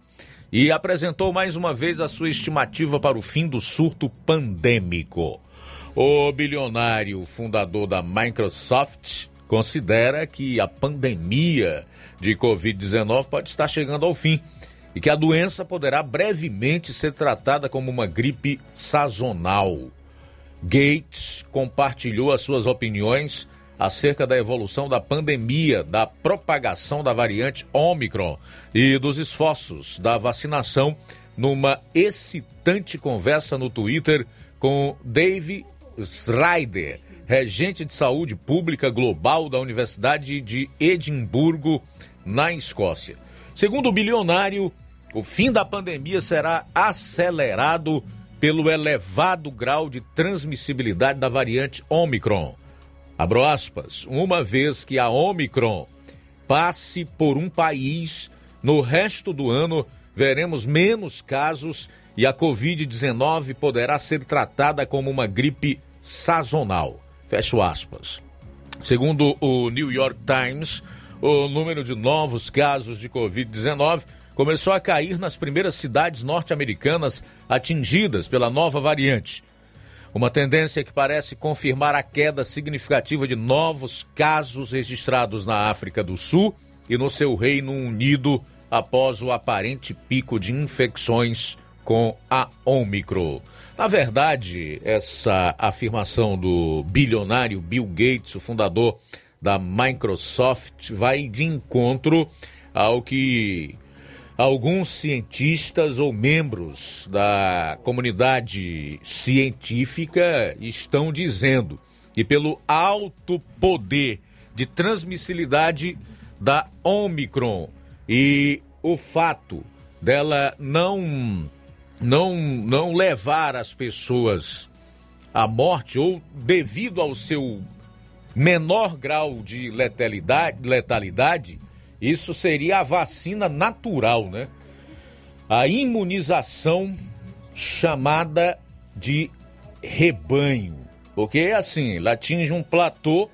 E apresentou mais uma vez a sua estimativa para o fim do surto pandêmico. O bilionário fundador da Microsoft considera que a pandemia de Covid-19 pode estar chegando ao fim e que a doença poderá brevemente ser tratada como uma gripe sazonal. Gates compartilhou as suas opiniões acerca da evolução da pandemia, da propagação da variante Omicron e dos esforços da vacinação numa excitante conversa no Twitter com Dave Schreider, regente de saúde pública global da Universidade de Edimburgo, na Escócia. Segundo o bilionário, o fim da pandemia será acelerado pelo elevado grau de transmissibilidade da variante Omicron. Abro aspas, uma vez que a Omicron passe por um país, no resto do ano veremos menos casos e a Covid-19 poderá ser tratada como uma gripe sazonal. Fecho aspas. Segundo o New York Times, o número de novos casos de Covid-19 começou a cair nas primeiras cidades norte-americanas atingidas pela nova variante. Uma tendência que parece confirmar a queda significativa de novos casos registrados na África do Sul e no seu Reino Unido após o aparente pico de infecções com a Omicron. Na verdade, essa afirmação do bilionário Bill Gates, o fundador da Microsoft, vai de encontro ao que alguns cientistas ou membros da comunidade científica estão dizendo. E pelo alto poder de transmissibilidade da Omicron e o fato dela não não não levar as pessoas à morte ou devido ao seu menor grau de letalidade, letalidade isso seria a vacina natural, né? A imunização chamada de rebanho. Porque assim, ela atinge um platô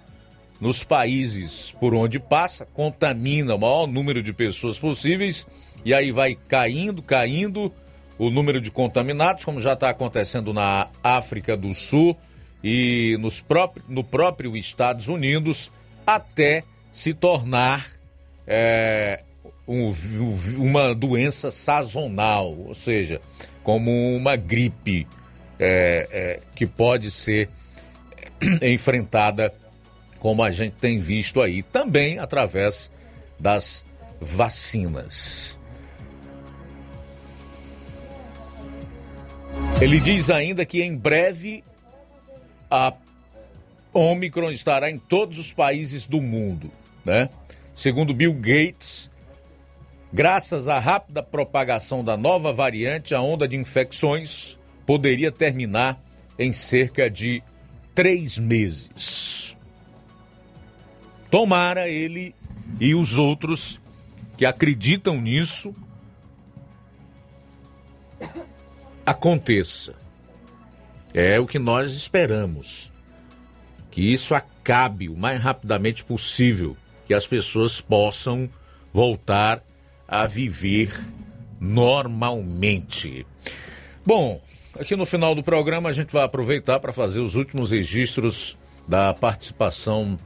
nos países por onde passa, contamina o maior número de pessoas possíveis e aí vai caindo, caindo o número de contaminados, como já está acontecendo na África do Sul e nos próprio, no próprio Estados Unidos, até se tornar é, um, uma doença sazonal, ou seja, como uma gripe é, é, que pode ser enfrentada como a gente tem visto aí, também através das vacinas. Ele diz ainda que em breve a Omicron estará em todos os países do mundo, né? Segundo Bill Gates, graças à rápida propagação da nova variante, a onda de infecções poderia terminar em cerca de três meses. Tomara ele e os outros que acreditam nisso aconteça. É o que nós esperamos. Que isso acabe o mais rapidamente possível que as pessoas possam voltar a viver normalmente. Bom, aqui no final do programa a gente vai aproveitar para fazer os últimos registros da participação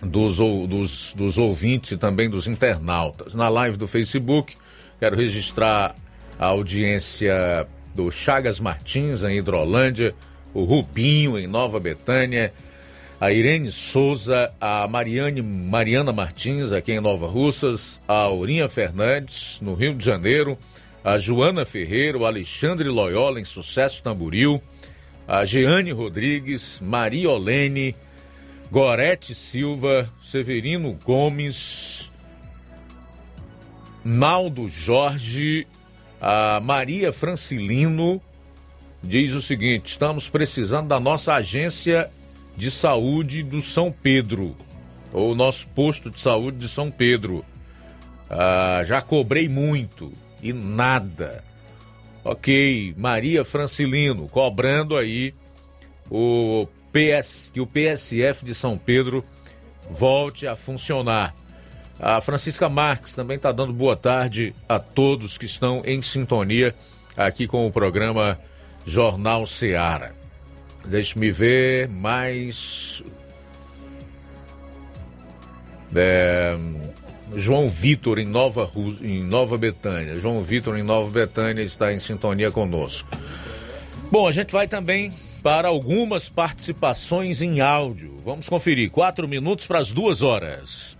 dos, dos, dos ouvintes e também dos internautas. Na live do Facebook, quero registrar a audiência do Chagas Martins, em Hidrolândia, o Rubinho, em Nova Betânia, a Irene Souza, a Mariane, Mariana Martins, aqui em Nova Russas, a Aurinha Fernandes, no Rio de Janeiro, a Joana Ferreira, o Alexandre Loyola, em Sucesso Tamburil, a Jeane Rodrigues, Maria Olene, Gorete Silva, Severino Gomes, Naldo Jorge, a Maria Francilino, diz o seguinte: estamos precisando da nossa agência de saúde do São Pedro, ou nosso posto de saúde de São Pedro. Ah, já cobrei muito e nada. Ok, Maria Francilino, cobrando aí o PS, que o PSF de São Pedro volte a funcionar. A Francisca Marques também está dando boa tarde a todos que estão em sintonia aqui com o programa Jornal Seara. Deixe-me ver mais. É, João Vitor em Nova, em Nova Betânia. João Vitor em Nova Betânia está em sintonia conosco. Bom, a gente vai também para algumas participações em áudio. Vamos conferir. Quatro minutos para as duas horas.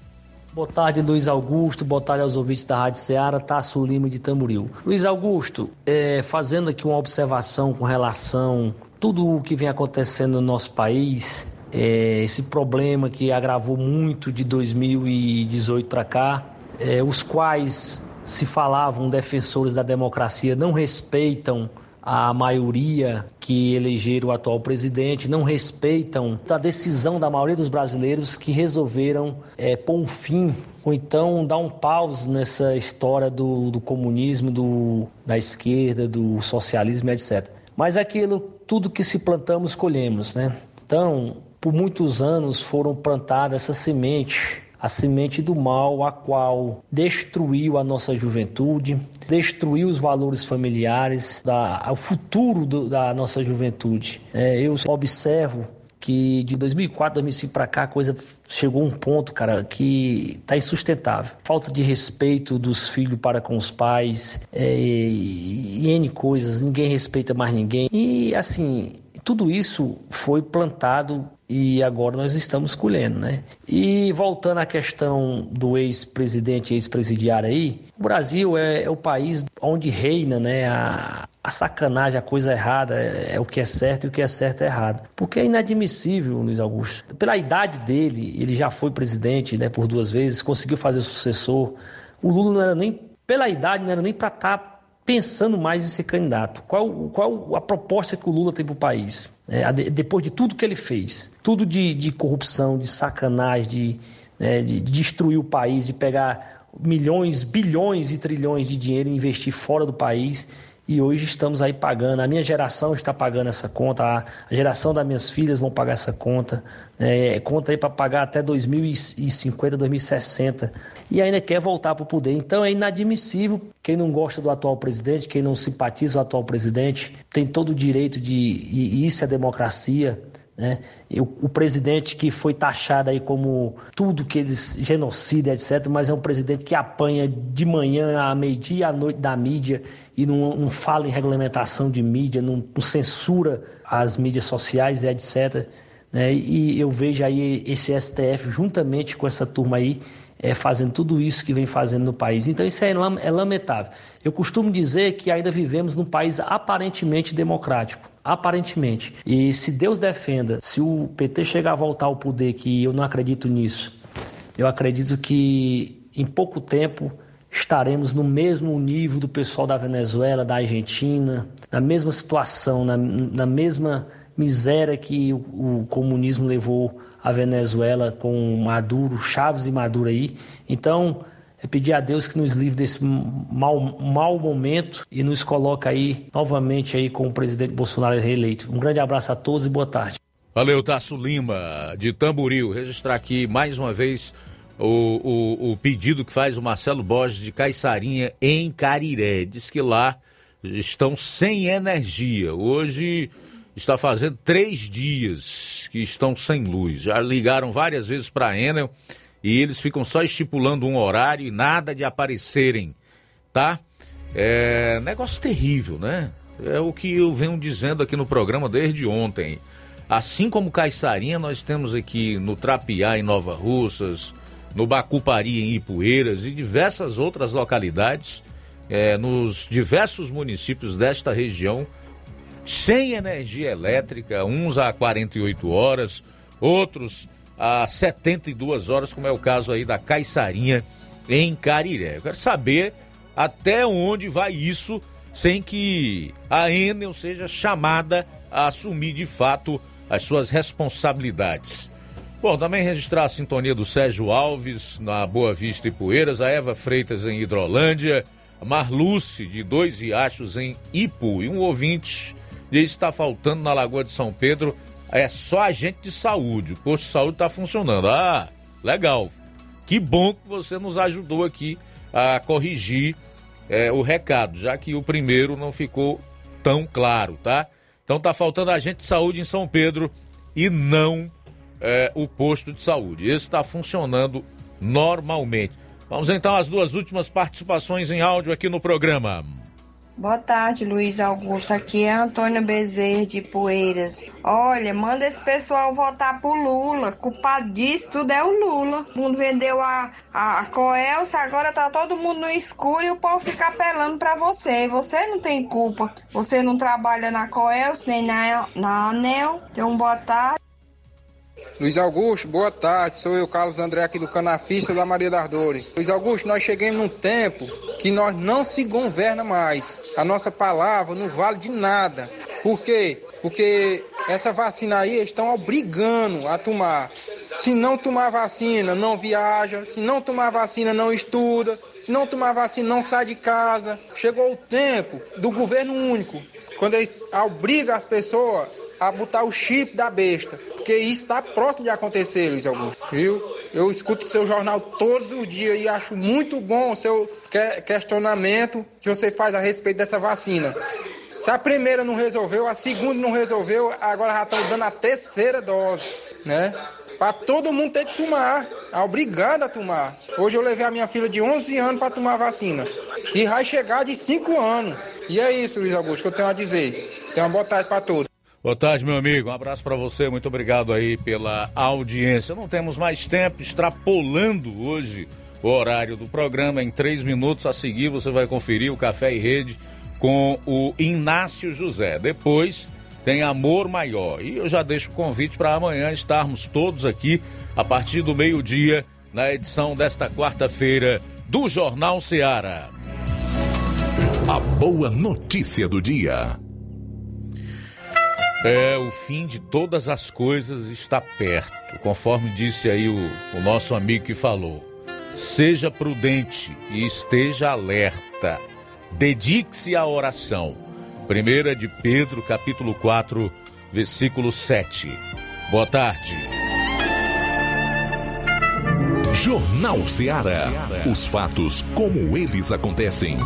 Boa tarde, Luiz Augusto. Boa tarde aos ouvintes da Rádio Ceará, Tasso Lima de Tamboril. Luiz Augusto, é, fazendo aqui uma observação com relação tudo o que vem acontecendo no nosso país, é, esse problema que agravou muito de 2018 para cá, é, os quais se falavam defensores da democracia não respeitam a maioria que elegeram o atual presidente, não respeitam a decisão da maioria dos brasileiros que resolveram é, pôr um fim ou então dar um pause nessa história do, do comunismo, do, da esquerda, do socialismo, etc. Mas aquilo, tudo que se plantamos, colhemos, né? Então, por muitos anos foram plantadas essas sementes a semente do mal, a qual destruiu a nossa juventude, destruiu os valores familiares, da, o futuro do, da nossa juventude. É, eu observo que de 2004, 2005 para cá a coisa chegou a um ponto, cara, que tá insustentável. Falta de respeito dos filhos para com os pais, é, e, N coisas, ninguém respeita mais ninguém. E assim, tudo isso foi plantado e agora nós estamos colhendo, né? E voltando à questão do ex-presidente, ex-presidiário aí, o Brasil é, é, o país onde reina, né, a, a sacanagem, a coisa errada, é, é, o que é certo e o que é certo é errado. Porque é inadmissível, Luiz Augusto. Pela idade dele, ele já foi presidente, né, por duas vezes, conseguiu fazer o sucessor. O Lula não era nem, pela idade, não era nem para estar tá pensando mais em ser candidato? Qual, qual a proposta que o Lula tem para o país? É, depois de tudo que ele fez, tudo de, de corrupção, de sacanagem, de, né, de, de destruir o país, de pegar milhões, bilhões e trilhões de dinheiro e investir fora do país e hoje estamos aí pagando. A minha geração está pagando essa conta, a geração das minhas filhas vão pagar essa conta. É, conta aí para pagar até 2050, 2060. E ainda quer voltar para o poder. Então é inadmissível. Quem não gosta do atual presidente, quem não simpatiza o atual presidente, tem todo o direito de. E isso é democracia. Né? O, o, presidente que foi taxado aí como tudo que eles genocida, etc., mas é um presidente que apanha de manhã à meio-dia à noite da mídia e não, não fala em regulamentação de mídia, não, não censura as mídias sociais, etc. Né? E eu vejo aí esse STF juntamente com essa turma aí é, fazendo tudo isso que vem fazendo no país. Então isso é, é lamentável. Eu costumo dizer que ainda vivemos num país aparentemente democrático. Aparentemente. E se Deus defenda, se o PT chegar a voltar ao poder, que eu não acredito nisso, eu acredito que em pouco tempo estaremos no mesmo nível do pessoal da Venezuela, da Argentina, na mesma situação, na, na mesma miséria que o, o, comunismo levou a Venezuela com Maduro, Chaves e Maduro aí. Então, é pedir a Deus que nos livre desse mau, mau momento e nos coloque aí novamente aí com o presidente Bolsonaro reeleito. Um grande abraço a todos e boa tarde. Valeu, Tasso Lima, de Tamboril. Registrar aqui mais uma vez o, o, o pedido que faz o Marcelo Borges de Caiçarinha em Cariré. Diz que lá estão sem energia. Hoje está fazendo três dias que estão sem luz. Já ligaram várias vezes para a Enel e eles ficam só estipulando um horário e nada de aparecerem, tá? É negócio terrível, né? É o que eu venho dizendo aqui no programa desde ontem. Assim como Caiçarinha, nós temos aqui no Trapiá, em Nova Russas, no Bacupari, em Ipueiras e diversas outras localidades, é, nos diversos municípios desta região, sem energia elétrica, uns a 48 horas, outros a 72 horas, como é o caso aí da Caiçarinha em Cariré. Eu quero saber até onde vai isso sem que a Enel seja chamada a assumir de fato as suas responsabilidades. Bom, também registrar a sintonia do Sérgio Alves na Boa Vista e Poeiras, a Eva Freitas em Hidrolândia, a Marluce de Dois Riachos em Ipu e um ouvinte diz está faltando na Lagoa de São Pedro é só agente de saúde. O posto de saúde está funcionando. Ah, legal. Que bom que você nos ajudou aqui a corrigir é, o recado, já que o primeiro não ficou tão claro, tá? Então tá faltando agente de saúde em São Pedro e não é, o posto de saúde. Esse está funcionando normalmente. Vamos então às duas últimas participações em áudio aqui no programa. Boa tarde, Luiz Augusto. Aqui é Antônia Bezerra de Poeiras. Olha, manda esse pessoal votar pro Lula. Culpado disso tudo é o Lula. O mundo vendeu a, a, Coelce, agora tá todo mundo no escuro e o povo fica apelando pra você. Você não tem culpa. Você não trabalha na Coelce nem na, na ANEL. Então, boa tarde. Luiz Augusto, boa tarde. Sou eu, Carlos André, aqui do Canafista da Maria das Dores. Luiz Augusto, nós chegamos num tempo que nós não se governa mais. A nossa palavra não vale de nada. Por quê? Porque essa vacina aí estão obrigando a tomar. Se não tomar vacina, não viaja. Se não tomar vacina, não estuda. Se não tomar vacina, não sai de casa. Chegou o tempo do governo único, quando eles obrigam as pessoas a botar o chip da besta. Porque isso está próximo de acontecer, Luiz Augusto, viu? Eu escuto o seu jornal todos os dias e acho muito bom o seu que- questionamento que você faz a respeito dessa vacina. Se a primeira não resolveu, a segunda não resolveu, agora já estão dando a terceira dose, né? Para todo mundo ter que tomar, é obrigado a tomar. Hoje eu levei a minha filha de 11 anos para tomar vacina e vai chegar de 5 anos. E é isso, Luiz Augusto, que eu tenho a dizer. Tenha uma boa tarde para todos. Boa tarde, meu amigo. Um abraço para você. Muito obrigado aí pela audiência. Não temos mais tempo, extrapolando hoje o horário do programa. Em três minutos a seguir você vai conferir o Café e Rede com o Inácio José. Depois tem Amor Maior. E eu já deixo o convite para amanhã estarmos todos aqui a partir do meio-dia na edição desta quarta-feira do Jornal Seara. A boa notícia do dia. É, o fim de todas as coisas está perto, conforme disse aí o, o nosso amigo que falou. Seja prudente e esteja alerta. Dedique-se à oração. Primeira de Pedro, capítulo 4, versículo 7. Boa tarde. Jornal Seara. Os fatos como eles acontecem.